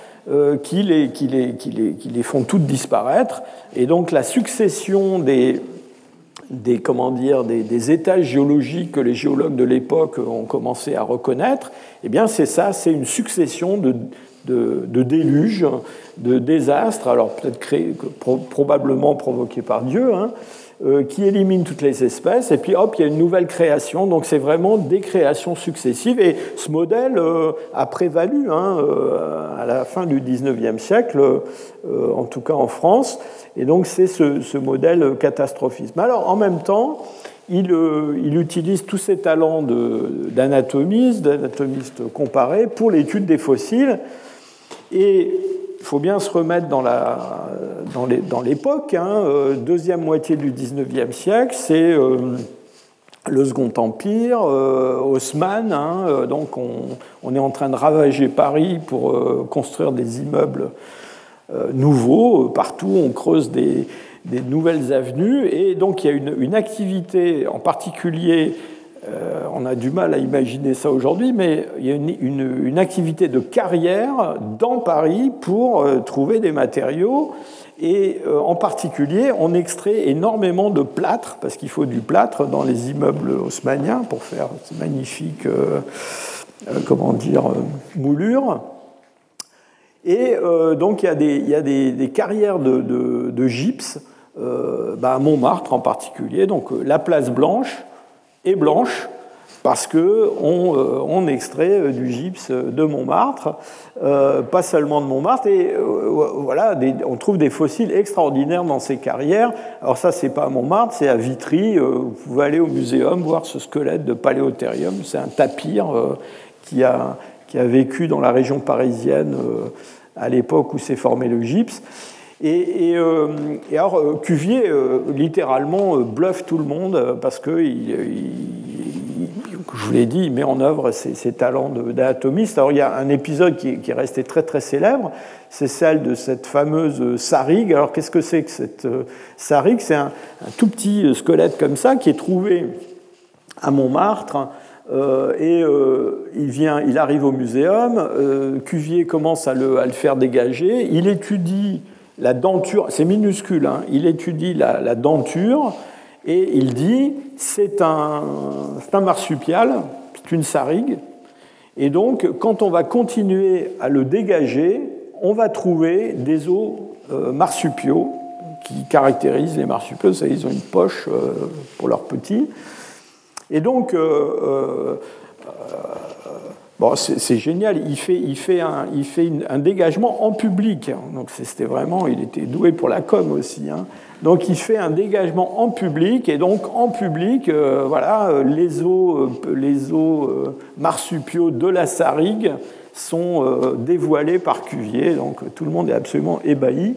qui, les, font toutes disparaître, et donc la succession des, des, comment dire, des, étages géologiques que les géologues de l'époque ont commencé à reconnaître, eh bien c'est ça, c'est une succession de, de, de, déluges, de désastres, alors peut-être créés, probablement provoqués par Dieu, hein, qui élimine toutes les espèces, et puis hop, il y a une nouvelle création. Donc c'est vraiment des créations successives. Et ce modèle euh, a prévalu hein, euh, à la fin du 19e siècle, en tout cas en France. Et donc c'est ce, modèle catastrophisme. Alors en même temps, il utilise tous ses talents d'anatomiste, d'anatomiste comparé pour l'étude des fossiles. Et il faut bien se remettre dans, la, dans l'époque. Hein, euh, deuxième moitié du XIXe siècle, c'est euh, le Second Empire, euh, Haussmann. Hein, donc on, est en train de ravager Paris pour construire des immeubles nouveaux. Partout, on creuse des, nouvelles avenues. Et donc il y a une, activité en particulier on a du mal à imaginer ça aujourd'hui, mais il y a une, activité de carrière dans Paris pour euh, trouver des matériaux. Et euh, en particulier, on extrait énormément de plâtre, parce qu'il faut du plâtre dans les immeubles haussmanniens pour faire ces magnifiques, comment dire, moulures. Et donc il y a des, carrières de, gypse, bah, à Montmartre en particulier, donc la place Blanche, et blanche, parce qu'on euh, on extrait euh, du gypse de Montmartre, euh, pas seulement de Montmartre, et voilà, on trouve des fossiles extraordinaires dans ces carrières. Alors ça, c'est pas à Montmartre, c'est à Vitry. vous pouvez aller au muséum voir ce squelette de Paléothérium. C'est un tapir qui, a, qui a vécu dans la région parisienne à l'époque où s'est formé le gypse. Et, euh, alors, euh, Cuvier, euh, littéralement, bluffe tout le monde parce que, je vous l'ai dit, il met en œuvre ses, talents d'anatomiste. Alors, il y a un épisode qui, est resté très, très célèbre, c'est celle de cette fameuse sarigue. Alors, qu'est-ce que c'est que cette sarigue C'est un, tout petit squelette comme ça qui est trouvé à Montmartre. et il, vient, il arrive au muséum, Cuvier commence à le, faire dégager, il étudie la denture, c'est minuscule, hein. il étudie la, denture et il dit c'est un, marsupial, c'est une sarigue, et donc quand on va continuer à le dégager, on va trouver des os euh, marsupiaux qui caractérisent les marsupiaux, ils ont une poche euh, pour leurs petits. Et donc, euh, Bon, c'est génial, il fait, un, dégagement en public. Donc c'était vraiment, il était doué pour la com aussi. Hein. Donc il fait un dégagement en public, et donc en public, euh, voilà, les os, euh, les os euh, marsupiaux de la sarigue sont dévoilés par Cuvier, donc tout le monde est absolument ébahi.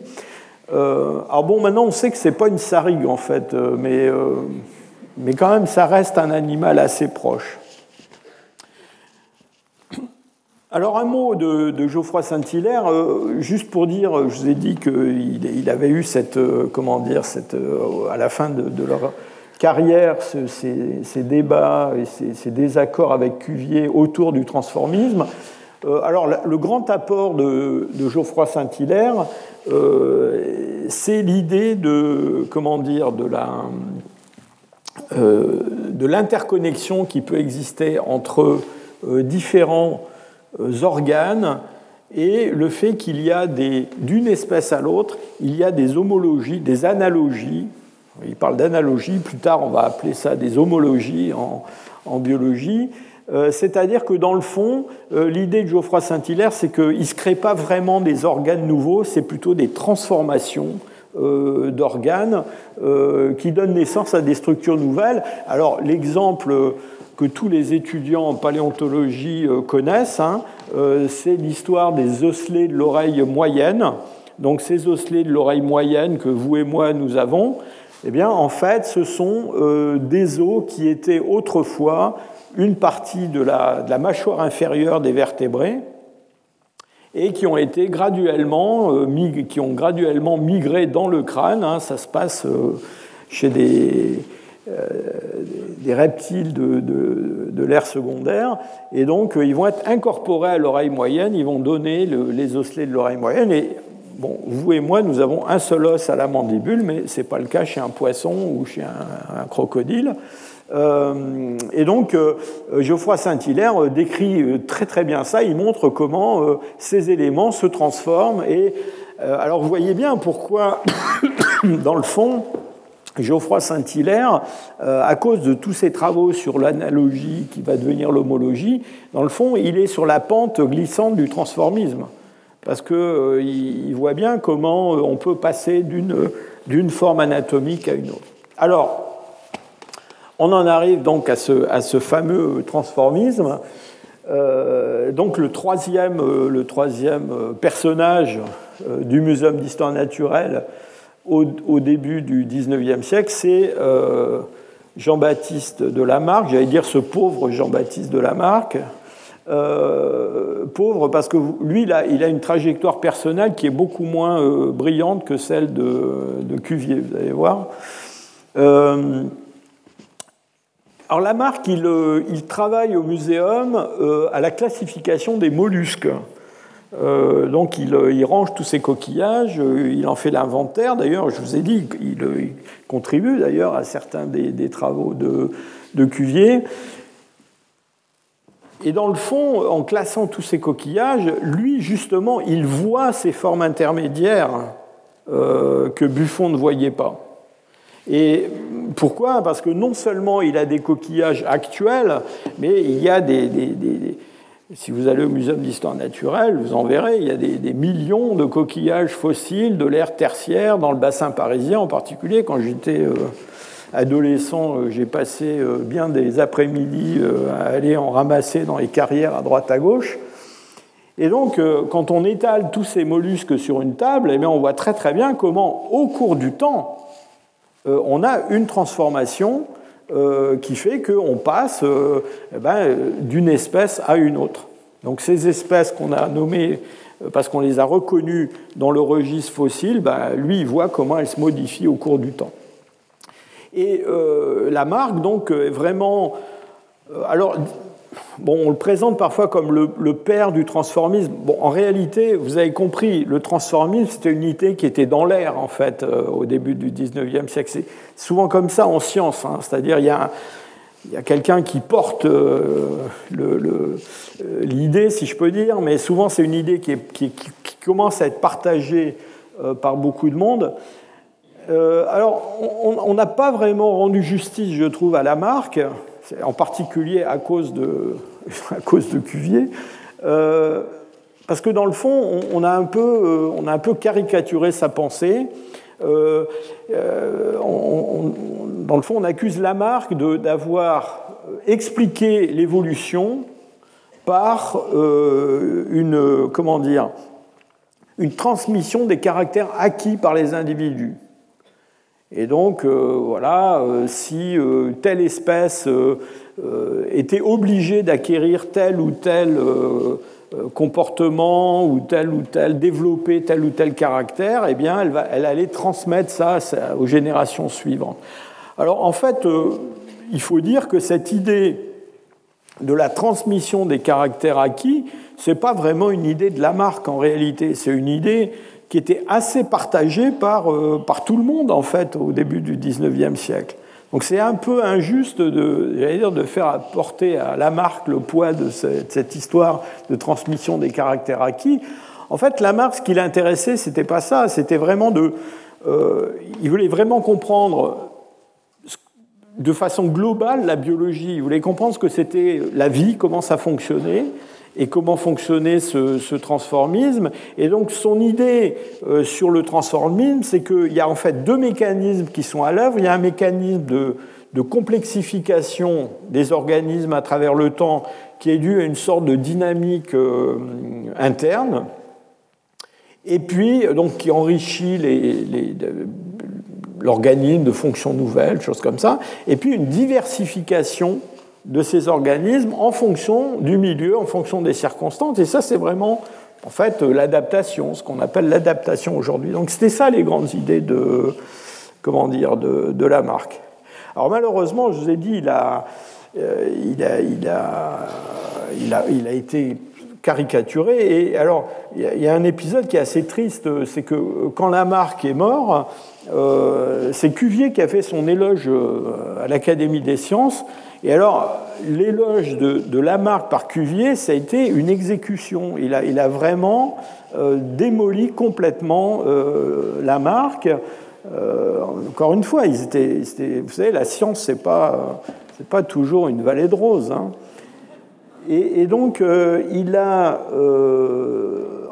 alors bon, maintenant on sait que c'est pas une sarigue en fait, mais, mais quand même ça reste un animal assez proche. Alors un mot de, Geoffroy Saint-Hilaire, euh, juste pour dire, je vous ai dit qu'il il avait eu cette, euh, comment dire, cette, euh, à la fin de, leur Carrière ces, débats et ces, désaccords avec Cuvier autour du transformisme. alors, le grand apport de, Geoffroy Saint-Hilaire, c'est l'idée de, comment dire, de la, de l'interconnexion qui peut exister entre différents organes et le fait qu'il y a d'une espèce à l'autre, il y a des homologies, des analogies. Il parle d'analogie, plus tard on va appeler ça des homologies en, biologie. Euh, c'est-à-dire que dans le fond, euh, l'idée de Geoffroy Saint-Hilaire, c'est qu'il ne se crée pas vraiment des organes nouveaux, c'est plutôt des transformations euh, d'organes qui donnent naissance à des structures nouvelles. Alors l'exemple que tous les étudiants en paléontologie euh, connaissent, hein, euh, c'est l'histoire des osselets de l'oreille moyenne. Donc ces osselets de l'oreille moyenne que vous et moi nous avons, eh bien en fait ce sont euh, des os qui étaient autrefois une partie de la, mâchoire inférieure des vertébrés et qui ont été graduellement, qui ont graduellement migré dans le crâne. Hein. ça se passe chez des, euh, des reptiles de, de, l'ère secondaire, et donc euh, ils vont être incorporés à l'oreille moyenne, ils vont donner les osselets de l'oreille moyenne, et bon, vous et moi, nous avons un seul os à la mandibule, mais ce n'est pas le cas chez un poisson ou chez un, crocodile. Euh, et donc, Geoffroy Saint-Hilaire décrit très très bien ça. Il montre comment ces éléments se transforment. Et alors, vous voyez bien pourquoi, dans le fond, Geoffroy Saint-Hilaire, euh, à cause de tous ses travaux sur l'analogie qui va devenir l'homologie, dans le fond, il est sur la pente glissante du transformisme. Parce qu'il euh, voit bien comment euh, on peut passer d'une forme anatomique à une autre. Alors, on en arrive donc à ce, à ce fameux transformisme. donc le troisième, le troisième personnage du Muséum d'histoire naturelle, au, début du XIXe siècle, c'est euh, Jean-Baptiste de Lamarck, j'allais dire ce pauvre Jean-Baptiste de Lamarck, euh, pauvre parce que lui, il a, il a, une trajectoire personnelle qui est beaucoup moins euh, brillante que celle de, Cuvier, vous allez voir. alors Lamarck, il, il, travaille au muséum à la classification des mollusques. Euh, donc euh, il, range tous ses coquillages, euh, il en fait l'inventaire. D'ailleurs, je vous ai dit qu'il contribue d'ailleurs à certains des, travaux de, Cuvier. Et dans le fond, en classant tous ces coquillages, lui, justement, il voit ces formes intermédiaires que Buffon ne voyait pas. Et pourquoi? Parce que non seulement il a des coquillages actuels, mais il y a des si vous allez au Muséum d'histoire naturelle, vous en verrez, il y a des, millions de coquillages fossiles de l'ère tertiaire dans le bassin parisien en particulier. Quand j'étais euh, adolescent, euh, j'ai passé euh, bien des après-midi à aller en ramasser dans les carrières à droite à gauche. Et donc, quand on étale tous ces mollusques sur une table, eh bien, on voit très très bien comment, au cours du temps, on a une transformation qui fait qu'on passe euh, eh ben, d'une espèce à une autre. Donc ces espèces qu'on a nommées euh, parce qu'on les a reconnues dans le registre fossile, ben, lui, il voit comment elles se modifient au cours du temps. Et la marque, donc, est vraiment... alors, Bon, on le présente parfois comme le, père du transformisme. Bon, en réalité, vous avez compris, le transformisme, c'était une idée qui était dans l'air, en fait, euh, au début du 19e siècle. C'est souvent comme ça en science, hein. c'est-à-dire il y a, quelqu'un qui porte euh, euh, l'idée, si je peux dire, mais souvent c'est une idée qui, commence à être partagée par beaucoup de monde. alors, on n'a pas vraiment rendu justice, je trouve, à la marque en particulier à cause de, Cuvier, euh, parce que dans le fond, on, a un peu, euh, on a un peu caricaturé sa pensée. Euh, dans le fond, on accuse Lamarck d'avoir expliqué l'évolution par une, comment dire, une transmission des caractères acquis par les individus. Et donc, euh, voilà, euh, si euh, telle espèce était obligée d'acquérir tel ou tel comportement ou tel ou tel, développer tel ou tel caractère, eh bien, elle, allait transmettre ça aux générations suivantes. Alors en fait, il faut dire que cette idée de la transmission des caractères acquis, ce n'est pas vraiment une idée de Lamarck en réalité, c'est une idée qui était assez partagée par, euh, par tout le monde en fait au début du XIXe siècle. Donc c'est un peu injuste de, dire, de faire apporter à Lamarck le poids de cette, histoire de transmission des caractères acquis. En fait, Lamarck, ce qui l'intéressait, c'était pas ça, c'était vraiment de... Euh, il voulait vraiment comprendre de façon globale la biologie. Il voulait comprendre ce que c'était la vie, comment ça fonctionnait et comment fonctionnait ce, transformisme. Et donc son idée euh, sur le transformisme, c'est qu'il y a en fait deux mécanismes qui sont à l'œuvre. Il y a un mécanisme de, complexification des organismes à travers le temps qui est dû à une sorte de dynamique euh, interne, et puis donc qui enrichit l'organisme de fonctions nouvelles, choses comme ça, et puis une diversification de ces organismes en fonction du milieu, en fonction des circonstances. Et ça, c'est vraiment, en fait, l'adaptation, ce qu'on appelle l'adaptation aujourd'hui. Donc, c'était ça les grandes idées de, comment dire, de, Lamarck. Alors, malheureusement, je vous ai dit, il a, euh, il a, il a, il a, il a été caricaturé. Et alors, il y a un épisode qui est assez triste, c'est que quand Lamarck est mort, euh, c'est Cuvier qui a fait son éloge euh, à l'Académie des sciences. Et alors, l'éloge de, Lamarck par Cuvier, ça a été une exécution. Il a, il a vraiment euh, démoli complètement Lamarck. encore une fois, ils étaient, vous savez, la science, c'est pas, c'est pas toujours une vallée de roses. Hein. Et, donc, il a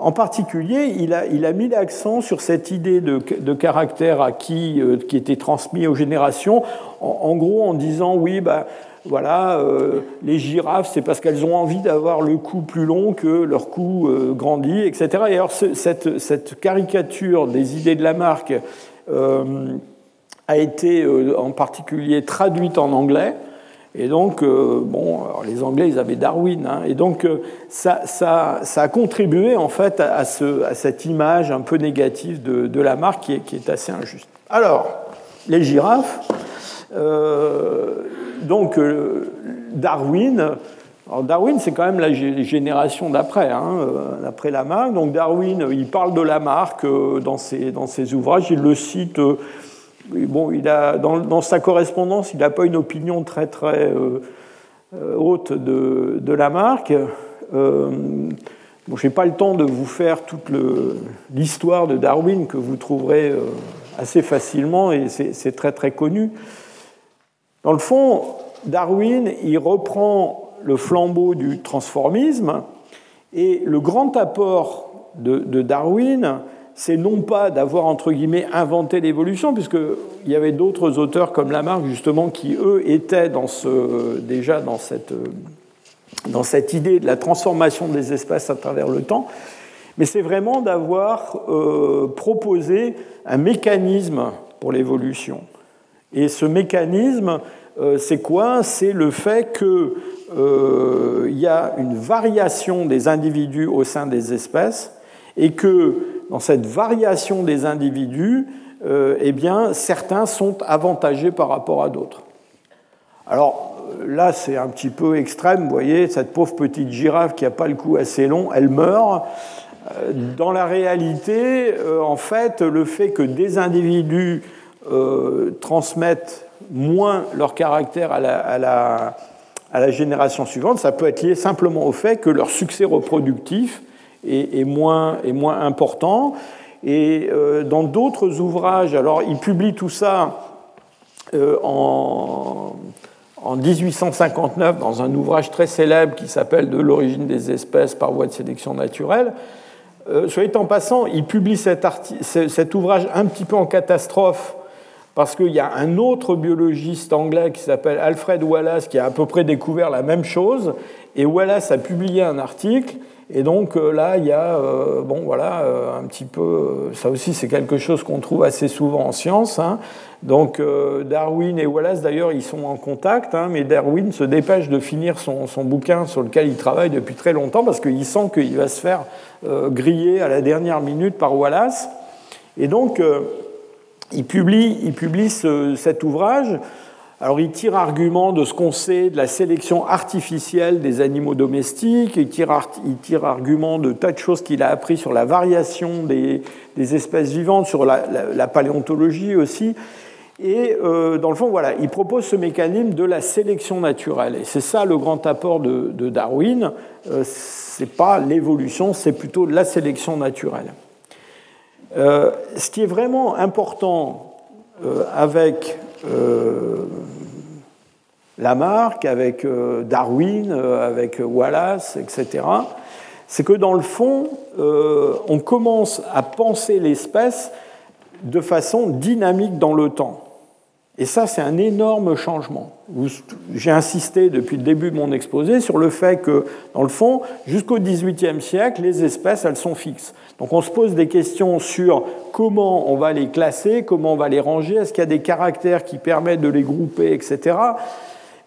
en particulier, il a, il a mis l'accent sur cette idée de, de caractère acquis euh, qui était transmis aux générations, en, gros en disant oui, bah, voilà, euh, les girafes, c'est parce qu'elles ont envie d'avoir le cou plus long que leur cou euh, grandit, etc. Et alors, cette, cette, caricature des idées de Lamarck a été en particulier traduite en anglais. Et donc, euh, bon, les Anglais, ils avaient Darwin. Hein, et donc, euh, ça, ça, ça, a contribué, en fait, à, ce, à, cette image un peu négative de, de Lamarck qui est, qui est, assez injuste. Alors, les girafes. Euh, donc, Darwin. Alors Darwin, c'est quand même la génération d'après, hein, d'après Lamarck. Donc Darwin, il parle de Lamarck dans ses, dans ses ouvrages, il le cite bon, il a, dans, sa correspondance, il n'a pas une opinion très très euh, euh, haute de, de Lamarck. Euh, bon, je n'ai pas le temps de vous faire toute l'histoire de Darwin que vous trouverez assez facilement et c'est très très connu. Dans le fond, Darwin, il reprend le flambeau du transformisme et le grand apport de Darwin, c'est non pas d'avoir, entre guillemets, inventé l'évolution, puisqu'il y avait d'autres auteurs comme Lamarck, justement, qui, eux, étaient déjà dans cette, dans cette idée de la transformation des espèces à travers le temps, mais c'est vraiment d'avoir euh, proposé un mécanisme pour l'évolution. Et ce mécanisme, euh, c'est quoi? C'est le fait qu'il euh, y a une variation des individus au sein des espèces et que dans cette variation des individus, euh, eh bien, certains sont avantagés par rapport à d'autres. Alors là, c'est un petit peu extrême, vous voyez, cette pauvre petite girafe qui n'a pas le cou assez long, elle meurt. Dans la réalité, en fait, le fait que des individus transmettent moins leur caractère à la, à, la, à la, génération suivante, ça peut être lié simplement au fait que leur succès reproductif est, moins, est moins important. Et euh, dans d'autres ouvrages, alors il publie tout ça euh, en, en 1859 dans un ouvrage très célèbre qui s'appelle De l'origine des espèces par voie de sélection naturelle. Euh, soit en passant, il publie cet, ouvrage un petit peu en catastrophe parce qu'il y a un autre biologiste anglais qui s'appelle Alfred Wallace qui a à peu près découvert la même chose. Et Wallace a publié un article et donc euh, là, il y a, euh, bon voilà, euh, un petit peu, ça aussi c'est quelque chose qu'on trouve assez souvent en science. Hein. Donc Darwin et Wallace, d'ailleurs, ils sont en contact, hein, mais Darwin se dépêche de finir son, son, bouquin sur lequel il travaille depuis très longtemps parce qu'il sent qu'il va se faire griller à la dernière minute par Wallace. Et donc, il publie, il publie cet ouvrage Alors il tire argument de ce qu'on sait de la sélection artificielle des animaux domestiques, il tire, argument de tas de choses qu'il a appris sur la variation des, espèces vivantes, sur la, paléontologie aussi. Et euh, dans le fond, voilà, il propose ce mécanisme de la sélection naturelle. Et c'est ça le grand apport de, Darwin. Euh, ce n'est pas l'évolution, c'est plutôt la sélection naturelle. Euh, ce qui est vraiment important avec euh, Lamarck, avec euh, Darwin, euh, avec Wallace, etc., c'est que dans le fond, on commence à penser l'espèce de façon dynamique dans le temps. Et ça, c'est un énorme changement. J'ai insisté depuis le début de mon exposé sur le fait que, dans le fond, jusqu'au XVIIIe siècle, les espèces, elles sont fixes. Donc on se pose des questions sur comment on va les classer, comment on va les ranger, est-ce qu'il y a des caractères qui permettent de les grouper, etc.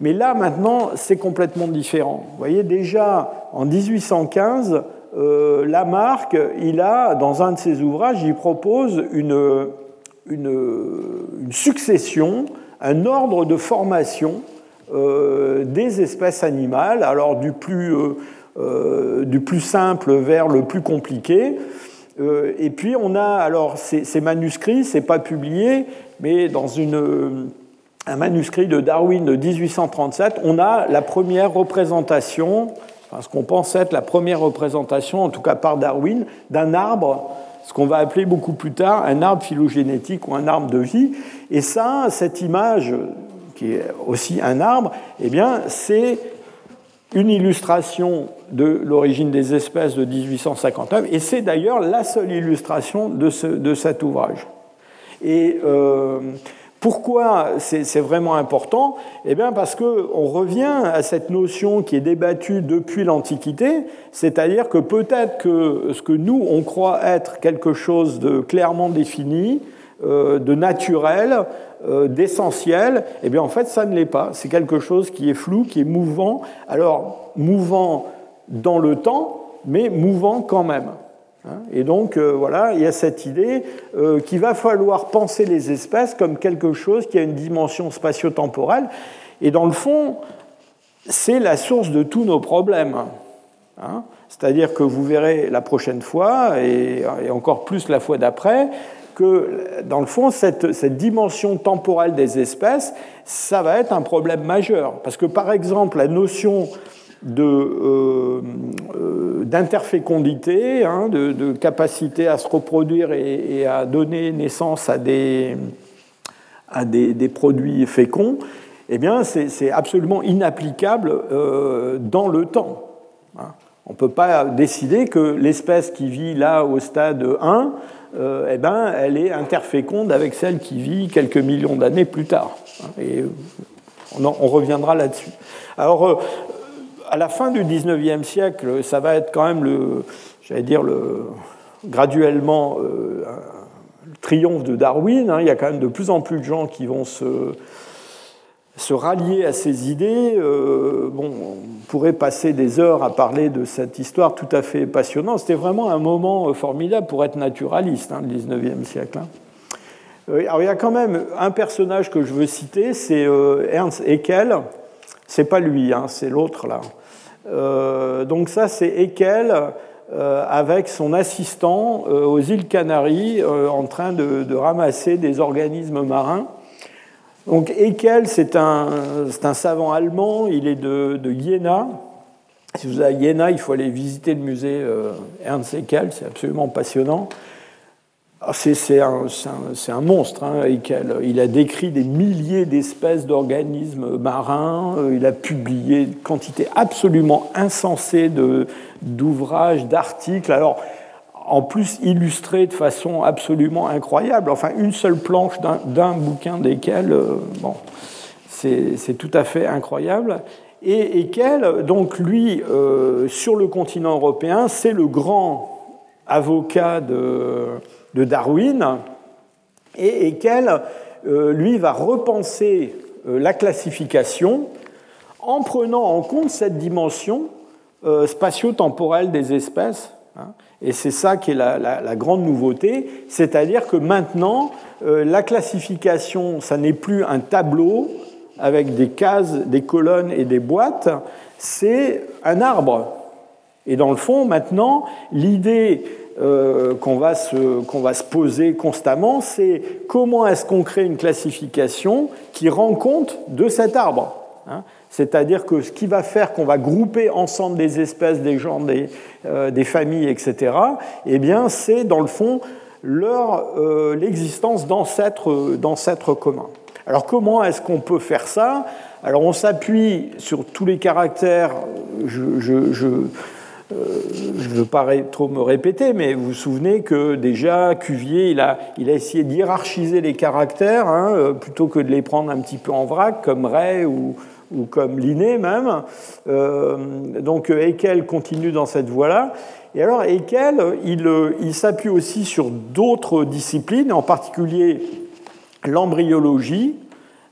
Mais là, maintenant, c'est complètement différent. Vous voyez, déjà, en 1815, euh, Lamarck, il a, dans un de ses ouvrages, il propose une, une, succession, un ordre de formation euh, des espèces animales, alors du plus, euh, euh, du plus simple vers le plus compliqué. et puis on a alors ces, ces manuscrits, c'est pas publié, mais dans un manuscrit de Darwin de 1837, on a la première représentation, enfin, ce qu'on pense être la première représentation, en tout cas par Darwin, d'un arbre ce qu'on va appeler beaucoup plus tard un arbre phylogénétique ou un arbre de vie. Et ça, cette image, qui est aussi un arbre, eh bien, c'est une illustration de l'origine des espèces de 1859, et c'est d'ailleurs la seule illustration de, ce, de cet ouvrage. Et euh, pourquoi c'est vraiment important? Eh bien parce qu'on revient à cette notion qui est débattue depuis l'Antiquité, c'est-à-dire que peut-être que ce que nous, on croit être quelque chose de clairement défini, euh, de naturel, euh, d'essentiel, eh bien en fait ça ne l'est pas. C'est quelque chose qui est flou, qui est mouvant. Alors mouvant dans le temps, mais mouvant quand même. Hein. Et donc, euh, voilà, il y a cette idée euh, qu'il va falloir penser les espèces comme quelque chose qui a une dimension spatio-temporelle. Et dans le fond, c'est la source de tous nos problèmes. Hein. C'est-à-dire que vous verrez la prochaine fois, et, encore plus la fois d'après, que dans le fond, cette, cette, dimension temporelle des espèces, ça va être un problème majeur. Parce que par exemple, la notion euh, euh, d'interfécondité, hein, de, capacité à se reproduire et, à donner naissance à des, à des, produits féconds, eh bien, c'est absolument inapplicable euh, dans le temps. Hein. On ne peut pas décider que l'espèce qui vit là au stade 1, eh ben, elle est interféconde avec celle qui vit quelques millions d'années plus tard. Et on, on reviendra là-dessus. Alors, à la fin du 19e siècle, ça va être quand même le, j'allais dire, le, graduellement euh, le triomphe de Darwin. Hein. Il y a quand même de plus en plus de gens qui vont se, se rallier à ces idées. Euh, bon, on pourrait passer des heures à parler de cette histoire tout à fait passionnante. C'était vraiment un moment formidable pour être naturaliste, hein, le 19e siècle. Hein. Euh, alors, il y a quand même un personnage que je veux citer, c'est Ernst Haeckel. C'est pas lui, c'est l'autre là. Euh, donc ça, c'est Ekel euh, avec son assistant euh, aux îles Canaries en train de, ramasser des organismes marins. Donc Ekel, c'est un, un, savant allemand, il est de, de Jena. Si vous êtes à Jena, il faut aller visiter le musée Ernst Ekel, c'est absolument passionnant. Ah, c'est un, monstre, hein, il a décrit des milliers d'espèces d'organismes marins, il a publié une quantité absolument insensée d'ouvrages, d'articles, alors en plus illustrés de façon absolument incroyable. Enfin, une seule planche d'un bouquin desquels, euh, bon, c'est tout à fait incroyable. Et Ekel, donc lui, euh, sur le continent européen, c'est le grand avocat de de Darwin, et, qu'elle, euh, lui, va repenser euh, la classification en prenant en compte cette dimension euh, spatio-temporelle des espèces. Hein. et c'est ça qui est la, grande nouveauté, c'est-à-dire que maintenant, la classification, ça n'est plus un tableau avec des cases, des colonnes et des boîtes, c'est un arbre. Et dans le fond, maintenant, l'idée euh, qu'on va, va, se poser constamment, c'est comment est-ce qu'on crée une classification qui rend compte de cet arbre. Hein. C'est-à-dire que ce qui va faire qu'on va grouper ensemble des espèces, des genres, des, euh, des familles, etc., eh bien, c'est dans le fond euh, l'existence d'ancêtres communs. Alors comment est-ce qu'on peut faire ça? Alors on s'appuie sur tous les caractères, je, ne veux pas trop me répéter, mais vous vous souvenez que déjà Cuvier, il a, essayé d'hierarchiser les caractères, hein, plutôt que de les prendre un petit peu en vrac, comme Ray ou, ou comme Linné même. Euh, donc Haeckel continue dans cette voie-là. Et alors Haeckel, il, il s'appuie aussi sur d'autres disciplines, en particulier l'embryologie,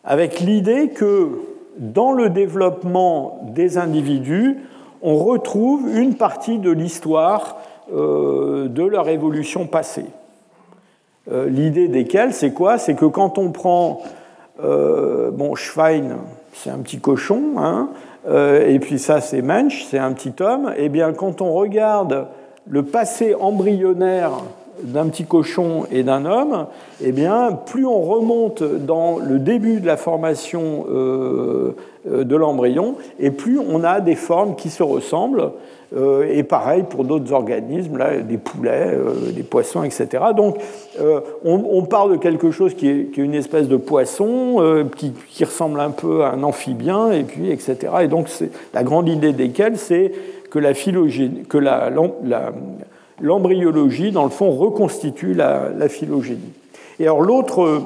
avec l'idée que dans le développement des individus, on retrouve une partie de l'histoire euh, de leur évolution passée. Euh, l'idée desquelles, c'est quoi? C'est que quand on prend, bon, Schwein, c'est un petit cochon, hein, euh, et puis ça c'est Mensch, c'est un petit homme, et eh bien quand on regarde le passé embryonnaire d'un petit cochon et d'un homme, eh bien, plus on remonte dans le début de la formation euh, de l'embryon, et plus on a des formes qui se ressemblent. Euh, et pareil pour d'autres organismes, là, des poulets, euh, des poissons, etc. Donc on, parle de quelque chose qui est, une espèce de poisson, qui, ressemble un peu à un amphibien, et puis etc. Et donc la grande idée desquels, c'est que la phylogénie, que la, l'embryologie, dans le fond, reconstitue la, phylogénie. Et alors l'autre,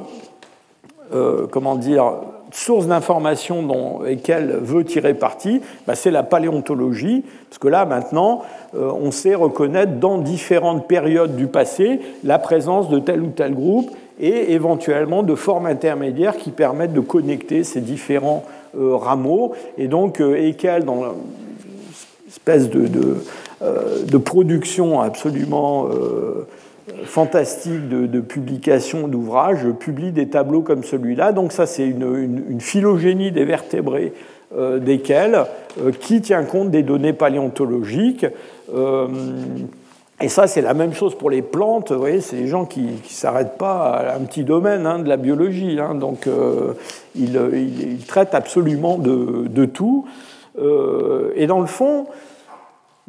comment dire, source d'information dont laquelle veut tirer parti, bah, c'est la paléontologie, parce que là maintenant, euh, on sait reconnaître dans différentes périodes du passé la présence de tel ou tel groupe et éventuellement de formes intermédiaires qui permettent de connecter ces différents euh, rameaux. Et donc, euh, dans l'espèce de, de, euh, de, production absolument fantastique de, publication d'ouvrages publie des tableaux comme celui-là. Donc ça, c'est une, phylogénie des vertébrés euh, desquels, euh, qui tient compte des données paléontologiques. Euh, et ça, c'est la même chose pour les plantes. Vous voyez, c'est des gens qui ne s'arrêtent pas à un petit domaine hein, de la biologie. Hein. donc, ils, traitent absolument de, de tout. et dans le fond,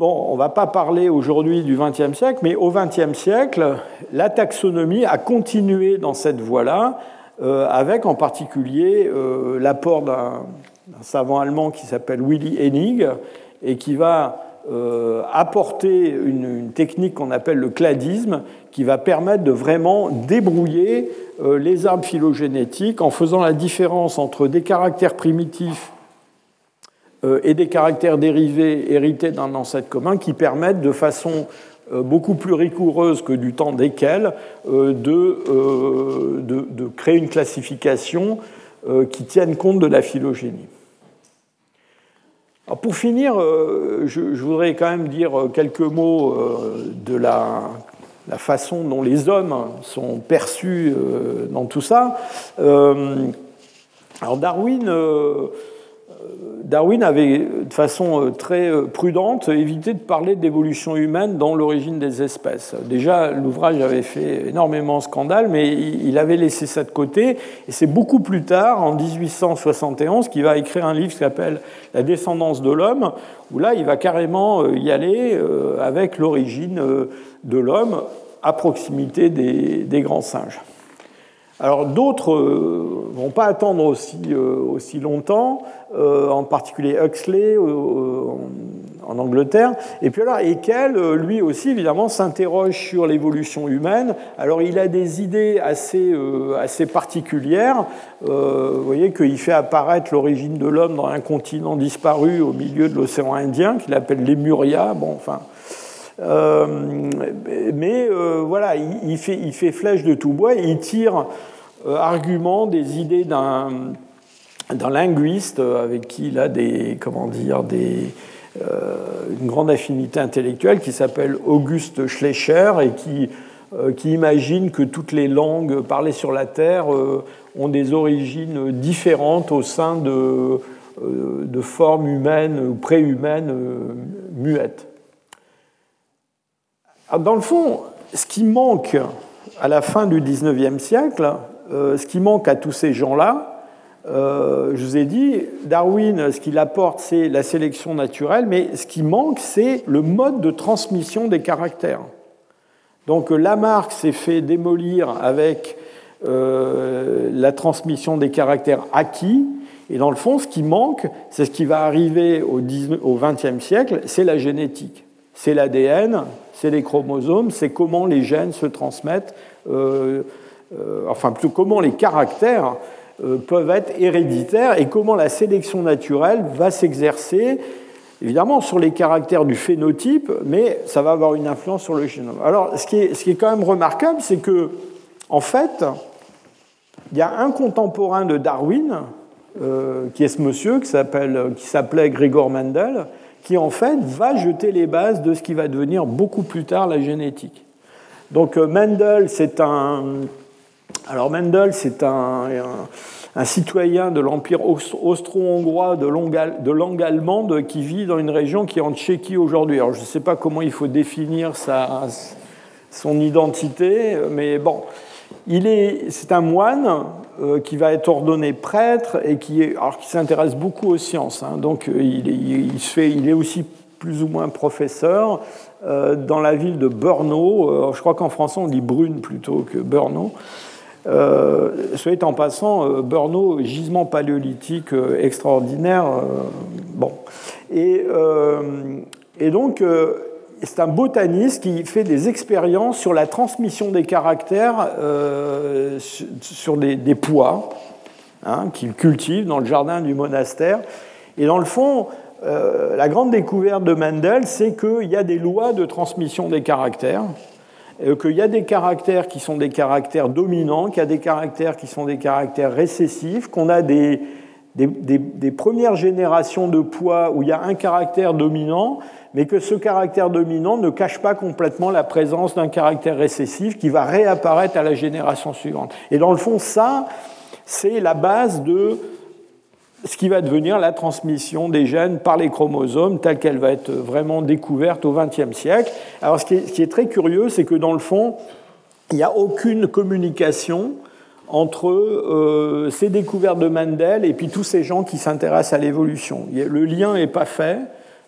Bon, on ne va pas parler aujourd'hui du XXe siècle, mais au XXe siècle, la taxonomie a continué dans cette voie-là, euh, avec en particulier euh, l'apport d'un savant allemand qui s'appelle Willy Hennig, et qui va euh, apporter une, technique qu'on appelle le cladisme, qui va permettre de vraiment débrouiller les arbres phylogénétiques en faisant la différence entre des caractères primitifs et des caractères dérivés hérités d'un ancêtre commun qui permettent de façon euh, beaucoup plus rigoureuse que du temps desquels euh, de, de, créer une classification qui tienne compte de la phylogénie. pour finir, je, voudrais quand même dire quelques mots de la, la façon dont les hommes sont perçus dans tout ça. Alors Darwin Darwin avait, de façon euh, très euh, prudente, évité de parler d'évolution humaine dans l'origine des espèces. Déjà, l'ouvrage avait fait énormément scandale, mais il avait laissé ça de côté. Et c'est beaucoup plus tard, en 1871, qu'il va écrire un livre qui s'appelle La descendance de l'homme, où là, il va carrément euh, y aller avec l'origine de l'homme à proximité des, grands singes. Alors d'autres ne vont pas attendre aussi, aussi longtemps. Euh, en particulier Huxley en Angleterre. Et puis alors, Haeckel, euh, lui aussi, évidemment, s'interroge sur l'évolution humaine. Alors, il a des idées assez, euh, assez particulières. vous voyez qu'il fait apparaître l'origine de l'homme dans un continent disparu au milieu de l'océan Indien, qu'il appelle Lemuria. Bon, enfin. mais voilà, il, fait, il fait flèche de tout bois il tire argument des idées d'un linguiste avec qui il a des, comment dire, euh, une grande affinité intellectuelle qui s'appelle Auguste Schleicher et qui imagine que toutes les langues parlées sur la Terre ont des origines différentes au sein de, de formes humaines ou préhumaines muettes. dans le fond, ce qui manque à la fin du XIXe siècle, ce qui manque à tous ces gens-là, euh, je vous ai dit, Darwin, ce qu'il apporte, c'est la sélection naturelle, mais ce qui manque, c'est le mode de transmission des caractères. Donc Lamarck s'est fait démolir avec euh, la transmission des caractères acquis, et dans le fond, ce qui manque, c'est ce qui va arriver au XXe siècle, c'est la génétique. C'est l'ADN, c'est les chromosomes, c'est comment les gènes se transmettent, euh, enfin plutôt comment les caractères euh, peuvent être héréditaires et comment la sélection naturelle va s'exercer, évidemment, sur les caractères du phénotype, mais ça va avoir une influence sur le génome. Alors, ce qui est, ce qui est quand même remarquable, c'est que, en fait, il y a un contemporain de Darwin, euh, qui est ce monsieur qui s'appelait Gregor Mendel, qui en fait va jeter les bases de ce qui va devenir beaucoup plus tard la génétique. Donc euh, Mendel, c'est un, alors Mendel, c'est un, citoyen de l'Empire austro-hongrois de, langue allemande qui vit dans une région qui est en Tchéquie aujourd'hui. Alors je ne sais pas comment il faut définir son identité, mais bon, c'est un moine euh, qui va être ordonné prêtre et qui, qui s'intéresse beaucoup aux sciences. Hein. donc il est, fait, il est aussi plus ou moins professeur euh, dans la ville de Brno. Euh, je crois qu'en français on dit Brune plutôt que Brno. Euh, soit en passant, euh, Brno, gisement paléolithique euh, extraordinaire. Bon. Et, donc, c'est un botaniste qui fait des expériences sur la transmission des caractères sur des, pois hein, qu'il cultive dans le jardin du monastère. Et dans le fond, la grande découverte de Mendel, c'est qu'il y a des lois de transmission des caractères qu'il y a des caractères qui sont des caractères dominants, qu'il y a des caractères qui sont des caractères récessifs, qu'on a des, des, premières générations de poids où il y a un caractère dominant, mais que ce caractère dominant ne cache pas complètement la présence d'un caractère récessif qui va réapparaître à la génération suivante. Et dans le fond, ça, c'est la base de ce qui va devenir la transmission des gènes par les chromosomes telle qu'elle va être vraiment découverte au XXe siècle. Alors ce qui est, très curieux, c'est que dans le fond, il n'y a aucune communication entre euh, ces découvertes de Mendel et puis tous ces gens qui s'intéressent à l'évolution. Le lien n'est pas fait.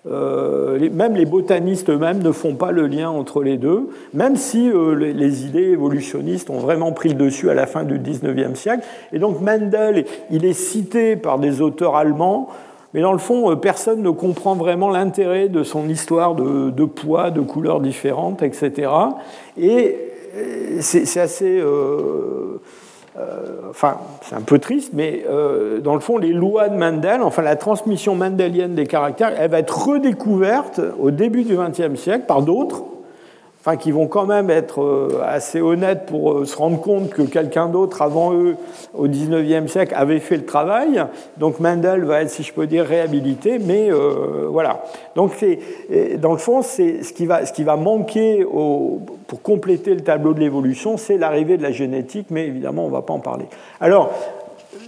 Euh, même les botanistes eux-mêmes ne font pas le lien entre les deux, même si euh, les, idées évolutionnistes ont vraiment pris le dessus à la fin du XIXe siècle. Et donc Mendel, il est cité par des auteurs allemands, mais dans le fond, euh, personne ne comprend vraiment l'intérêt de son histoire de, de, poids, de couleurs différentes, etc. Et c'est assez... Euh, enfin, c'est un peu triste, mais euh, dans le fond, les lois de Mendel, enfin la transmission mendélienne des caractères, elle va être redécouverte au début du XXe siècle par d'autres, enfin qui vont quand même être euh, assez honnêtes pour euh, se rendre compte que quelqu'un d'autre avant eux au XIXe siècle avait fait le travail. Donc Mendel va être, si je peux dire, réhabilité, mais euh, voilà. Donc dans le fond, c'est ce qui va, manquer pour compléter le tableau de l'évolution, c'est l'arrivée de la génétique, mais évidemment, on ne va pas en parler. Alors,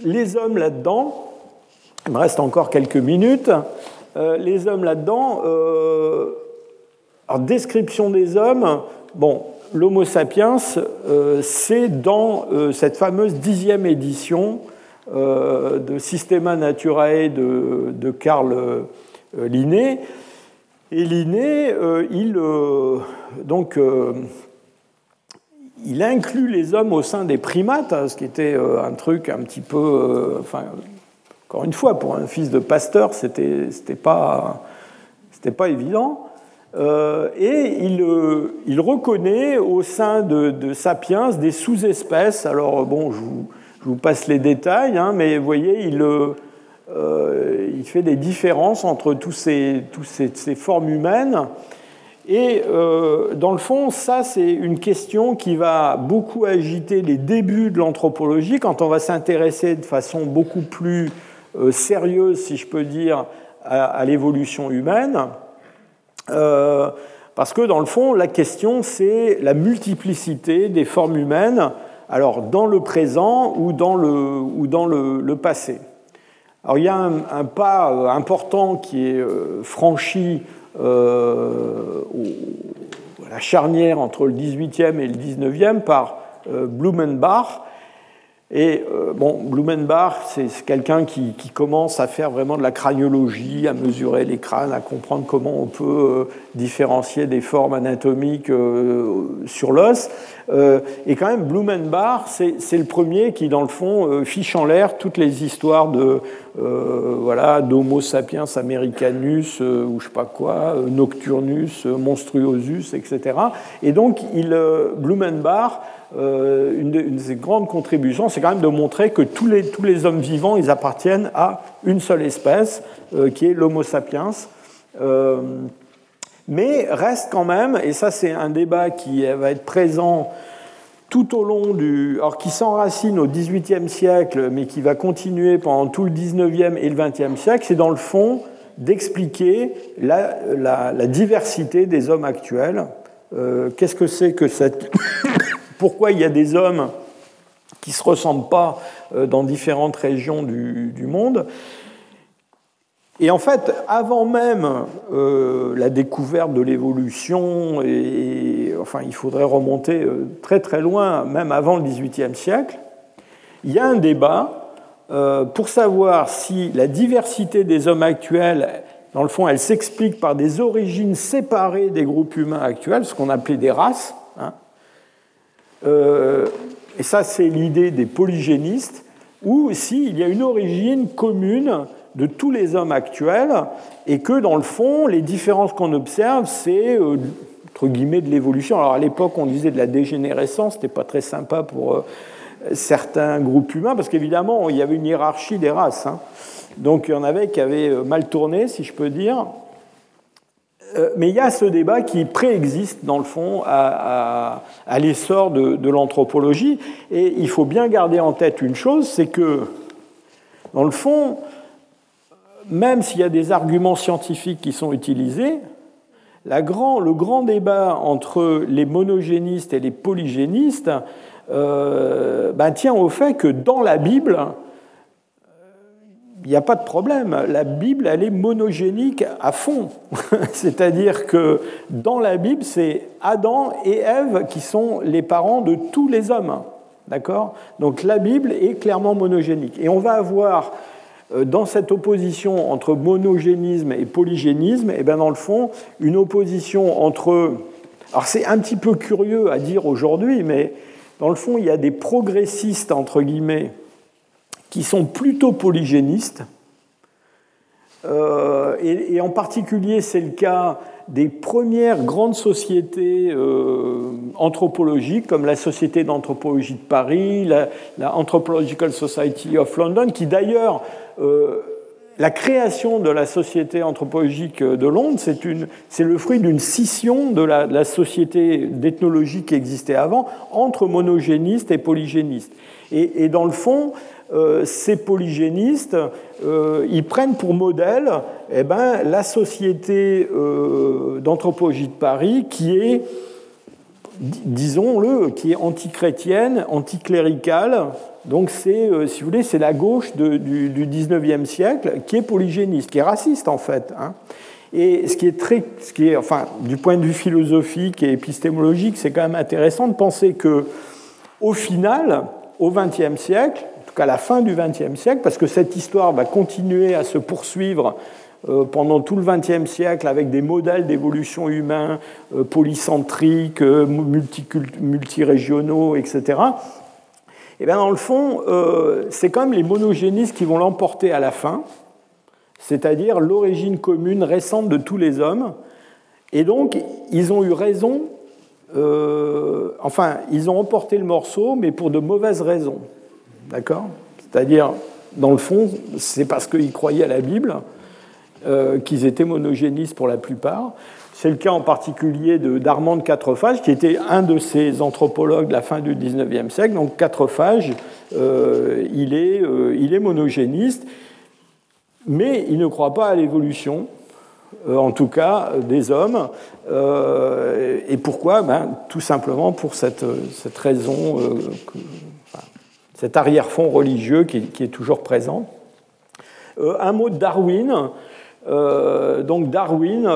les hommes là-dedans, il me reste encore quelques minutes. les hommes là-dedans. Alors, description des hommes, bon, l'Homo sapiens, euh, c'est dans euh, cette fameuse dixième édition euh, de Systema Naturae de, de Karl Linné. Et Linné, il inclut les hommes au sein des primates, hein, ce qui était un truc un petit peu. enfin, encore une fois, pour un fils de pasteur, c'était pas, pas évident. Euh, et il, euh, il, reconnaît au sein de, Sapiens des sous-espèces. Alors, bon, je vous, passe les détails, hein, mais vous voyez, il, euh, fait des différences entre tous ces, tous ces formes humaines. Et dans le fond, ça, c'est une question qui va beaucoup agiter les débuts de l'anthropologie quand on va s'intéresser de façon beaucoup plus sérieuse, si je peux dire, à l'évolution humaine. Euh, Parce que dans le fond, la question, c'est la multiplicité des formes humaines, alors dans le présent ou dans le, ou dans le, passé. Alors il y a un, pas euh, important qui est euh, franchi à la charnière entre le 18e et le 19e par Blumenbach, et euh, bon, Blumenbach, c'est quelqu'un qui, commence à faire vraiment de la craniologie, à mesurer les crânes, à comprendre comment on peut euh, différencier des formes anatomiques euh, sur l'os. et quand même, Blumenbach, c'est le premier qui, dans le fond, fiche en l'air toutes les histoires de voilà d'Homo sapiens americanus ou je sais pas quoi, Nocturnus, Monstruosus, etc. Et donc, il, Blumenbach euh, une, de, ses grandes contributions, c'est quand même de montrer que tous les, tous les, hommes vivants, ils appartiennent à une seule espèce, euh, qui est l'Homo sapiens. Euh, mais reste quand même, et ça c'est un débat qui va être présent tout au long du... Alors qui s'enracine au XVIIIe siècle, mais qui va continuer pendant tout le XIXe et le XXe siècle, c'est dans le fond d'expliquer la, diversité des hommes actuels. Qu'est-ce que c'est que cette pourquoi il y a des hommes qui ne se ressemblent pas euh, dans différentes régions du, monde? Et en fait, avant même euh, la découverte de l'évolution, enfin, il faudrait remonter euh, très très loin, même avant le XVIIIe siècle, il y a un débat pour savoir si la diversité des hommes actuels, dans le fond, elle s'explique par des origines séparées des groupes humains actuels, ce qu'on appelait des races. Hein, euh, et ça c'est l'idée des polygénistes, ou si il y a une origine commune de tous les hommes actuels, et que dans le fond, les différences qu'on observe, c'est euh, entre guillemets de l'évolution. Alors à l'époque, on disait de la dégénérescence, c'était pas très sympa pour euh, certains groupes humains, parce qu'évidemment, il y avait une hiérarchie des races. Hein. Donc il y en avait qui avaient mal tourné, si je peux dire, euh, mais il y a ce débat qui préexiste, dans le fond, à, l'essor de, l'anthropologie. Et il faut bien garder en tête une chose, c'est que, dans le fond, même s'il y a des arguments scientifiques qui sont utilisés, le grand débat entre les monogénistes et les polygénistes euh, ben, tient au fait que dans la Bible, il n'y a pas de problème. La Bible, elle est monogénique à fond. C'est-à-dire que dans la Bible, c'est Adam et Ève qui sont les parents de tous les hommes. D'accord? Donc la Bible est clairement monogénique. Et on va avoir dans cette opposition entre monogénisme et polygénisme, et eh bien dans le fond, une opposition entre. Alors c'est un petit peu curieux à dire aujourd'hui, mais dans le fond, il y a des progressistes, entre guillemets, qui sont plutôt polygénistes. Euh, et, en particulier, c'est le cas des premières grandes sociétés euh, anthropologiques, comme la Société d'anthropologie de Paris, la, Anthropological Society of London, qui d'ailleurs, euh, la création de la Société anthropologique de Londres, c'est le fruit d'une scission de la, société d'ethnologie qui existait avant entre monogénistes et polygénistes. Et dans le fond, euh, ces polygénistes, euh, ils prennent pour modèle eh ben, la société euh, d'anthropologie de Paris qui est, disons-le, qui est antichrétienne, anticléricale. Donc c'est, si vous voulez, c'est la gauche du, 19e siècle qui est polygéniste, qui est raciste en fait. Hein. Et ce qui est très, ce qui est, enfin, du point de vue philosophique et épistémologique, c'est quand même intéressant de penser que, au final, au XXe siècle, qu'à la fin du XXe siècle, parce que cette histoire va continuer à se poursuivre euh, pendant tout le XXe siècle avec des modèles d'évolution humain euh, polycentriques, euh, multirégionaux, etc. Et bien dans le fond, c'est quand même les monogénistes qui vont l'emporter à la fin, c'est-à-dire l'origine commune récente de tous les hommes. Et donc, ils ont eu raison, enfin, ils ont emporté le morceau, mais pour de mauvaises raisons. D'accord? C'est-à-dire, dans le fond, c'est parce qu'ils croyaient à la Bible euh, qu'ils étaient monogénistes pour la plupart. C'est le cas en particulier d'Armand de Quatrefages, qui était un de ces anthropologues de la fin du XIXe siècle. Donc Quatrefages, euh, il, est, euh, il est monogéniste, mais il ne croit pas à l'évolution. en tout cas des hommes. et pourquoi? Ben, Tout simplement pour cette, cette raison, cet arrière-fond religieux qui, est toujours présent. un mot de Darwin. donc Darwin,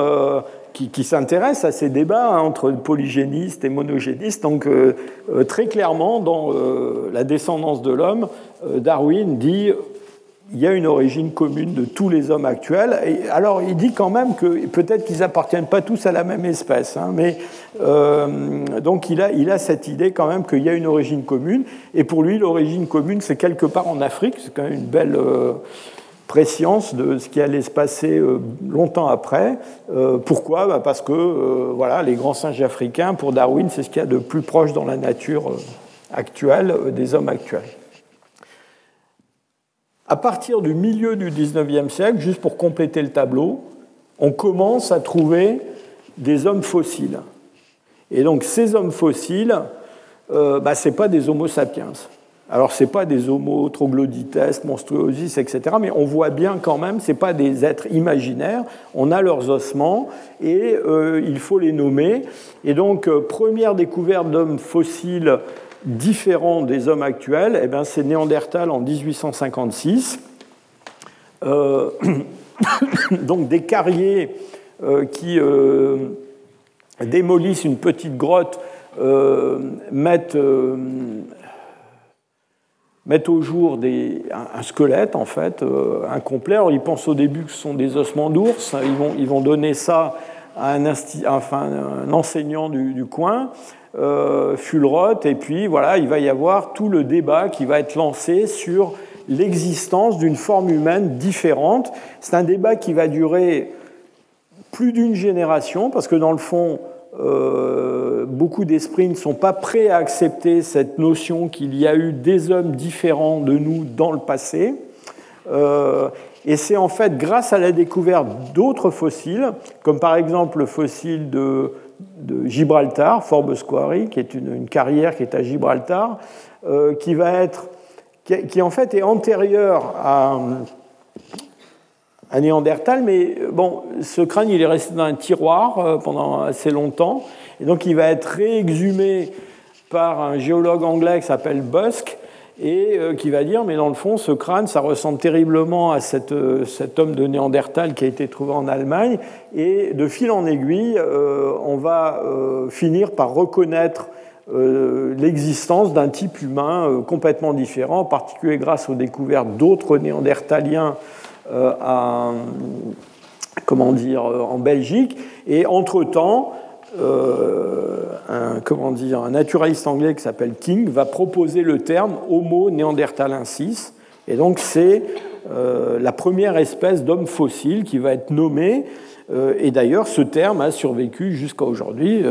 qui, s'intéresse à ces débats hein, entre polygénistes et monogénistes. Donc euh, euh, très clairement, dans euh, la descendance de l'homme, Darwin dit il y a une origine commune de tous les hommes actuels. Alors, il dit quand même que peut-être qu'ils appartiennent pas tous à la même espèce, hein, mais donc il a, cette idée quand même qu'il y a une origine commune. Et pour lui, l'origine commune, c'est quelque part en Afrique. C'est quand même une belle préscience de ce qui allait se passer euh, longtemps après. Euh, pourquoi? Bah, Parce que euh, voilà, les grands singes africains, pour Darwin, c'est ce qu'il y a de plus proche dans la nature actuelle des hommes actuels. À partir du milieu du 19e siècle, juste pour compléter le tableau, on commence à trouver des hommes fossiles. Et donc ces hommes fossiles, bah, ce n'est pas des Homo sapiens. Alors, ce n'est pas des homo troglodytes, monstruosis, etc., mais on voit bien quand même, ce pas des êtres imaginaires, on a leurs ossements et euh, il faut les nommer. Et donc, euh, première découverte d'hommes fossiles différents des hommes actuels, eh c'est Néandertal en 1856. Euh, donc, des carriers qui démolissent une petite grotte mettent au jour un, squelette, en fait, euh, incomplet. Alors, ils pensent au début que ce sont des ossements d'ours. Ils vont, donner ça à un enseignant du, coin, euh, Fulroth, et puis voilà, il va y avoir tout le débat qui va être lancé sur l'existence d'une forme humaine différente. C'est un débat qui va durer plus d'une génération, parce que dans le fond, euh, beaucoup d'esprits ne sont pas prêts à accepter cette notion qu'il y a eu des hommes différents de nous dans le passé. Euh, et c'est en fait grâce à la découverte d'autres fossiles, comme par exemple le fossile de, Gibraltar, Forbes Quarry, qui est une, carrière qui est à Gibraltar, euh, qui va être, qui, en fait est antérieure à, un Néandertal, mais euh, bon, ce crâne, il est resté dans un tiroir euh, pendant assez longtemps, et donc il va être réexhumé par un géologue anglais qui s'appelle Busk, et euh, qui va dire, mais dans le fond, ce crâne, ça ressemble terriblement à cet homme de Néandertal qui a été trouvé en Allemagne, et de fil en aiguille, on va finir par reconnaître l'existence d'un type humain complètement différent, en particulier grâce aux découvertes d'autres néandertaliens euh, comment dire, en Belgique. Et entre-temps, euh, un, comment dire, un naturaliste anglais qui s'appelle King va proposer le terme Homo neanderthalensis. Et donc c'est euh, la première espèce d'homme fossile qui va être nommée. et d'ailleurs, ce terme a survécu jusqu'à aujourd'hui.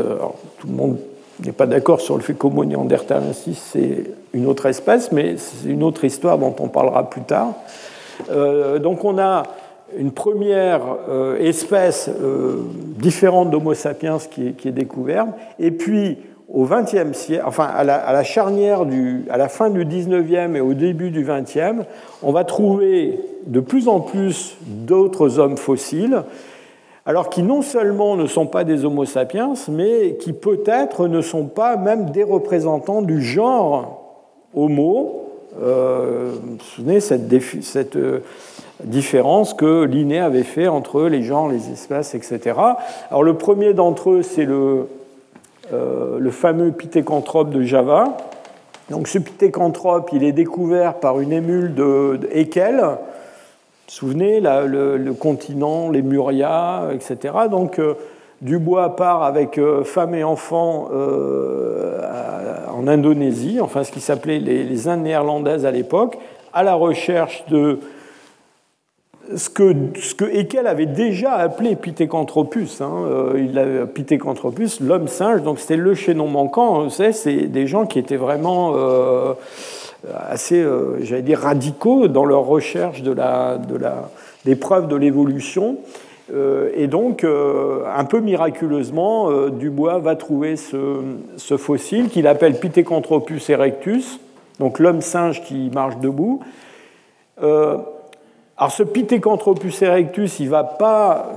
tout le monde n'est pas d'accord sur le fait qu'Homo neanderthalensis, c'est une autre espèce, mais c'est une autre histoire dont on parlera plus tard. Euh, donc on a une première euh, espèce euh, différente d'Homo sapiens qui est, découverte, et puis au XXe siècle, enfin à la, charnière du, à la fin du XIXe et au début du XXe, on va trouver de plus en plus d'autres hommes fossiles, alors qui non seulement ne sont pas des Homo sapiens, mais qui peut-être ne sont pas même des représentants du genre Homo, euh, vous vous souvenez cette, cette euh, différence que Linné avait fait entre les genres, les espèces, etc. Alors le premier d'entre eux, c'est le, euh, le fameux pithécanthrope de Java. Donc ce pithécanthrope, il est découvert par une émule de, de Vous vous souvenez, le, continent, les Murias, etc. Donc Dubois part avec euh, femme et enfants euh, en Indonésie, enfin ce qui s'appelait les, Indes néerlandaises à l'époque, à la recherche de ce que, ce que avait déjà appelé Pithecanthropus. Hein, euh, il Pithecanthropus, l'homme singe, donc c'était le chaînon manquant. C'est des gens qui étaient vraiment assez, j'allais dire, radicaux dans leur recherche de la, de la, des preuves de l'évolution. Euh, et donc, euh, un peu miraculeusement, euh, Dubois va trouver ce, fossile qu'il appelle Pithecanthropus erectus, donc l'homme singe qui marche debout. alors, ce Pithecanthropus erectus, il ne va pas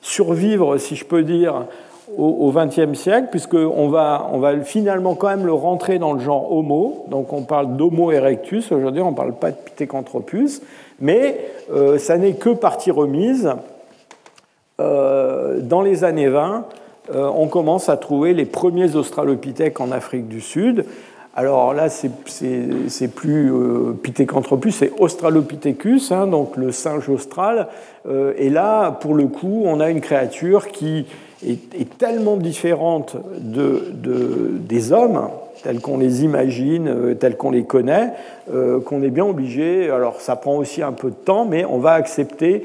survivre, si je peux dire, au XXe siècle, puisqu'on va, on va finalement quand même le rentrer dans le genre Homo. Donc on parle d'Homo erectus aujourd'hui, on ne parle pas de Pithecanthropus, mais ça n'est que partie remise. Euh, dans les années 20, euh, on commence à trouver les premiers australopithèques en Afrique du Sud. Alors là, c'est plus euh, Pithecanthropus, c'est Australopithecus, hein, donc le singe austral. Euh, et là, pour le coup, on a une créature qui est, tellement différente de, des hommes, tels qu'on les imagine, tels qu'on les connaît, qu'on est bien obligé. Alors ça prend aussi un peu de temps, mais on va accepter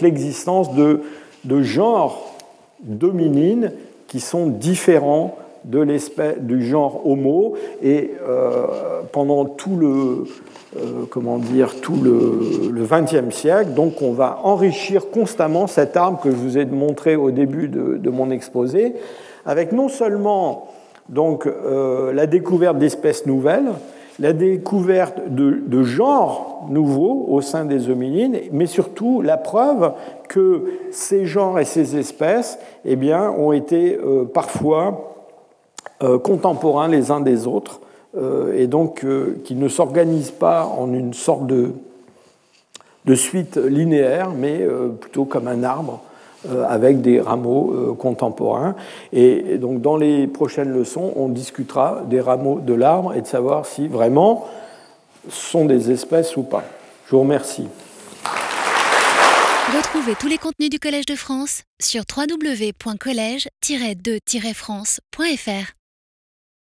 l'existence de, de genres dominines qui sont différents de l'espèce du genre Homo. Et euh, pendant tout le euh, comment dire tout le XXe siècle donc on va enrichir constamment cette arme que je vous ai montré au début de, mon exposé avec non seulement donc euh, la découverte d'espèces nouvelles la découverte de, genres nouveaux au sein des hominines, mais surtout la preuve que ces genres et ces espèces eh ont été parfois euh, contemporains les uns des autres, euh, et donc euh, qui ne s'organisent pas en une sorte de suite linéaire, mais plutôt comme un arbre avec des rameaux contemporains. Et donc dans les prochaines leçons, on discutera des rameaux de l'arbre et de savoir si vraiment ce sont des espèces ou pas. Je vous remercie. Retrouvez tous les contenus du Collège de France sur www.colège-2-france.fr.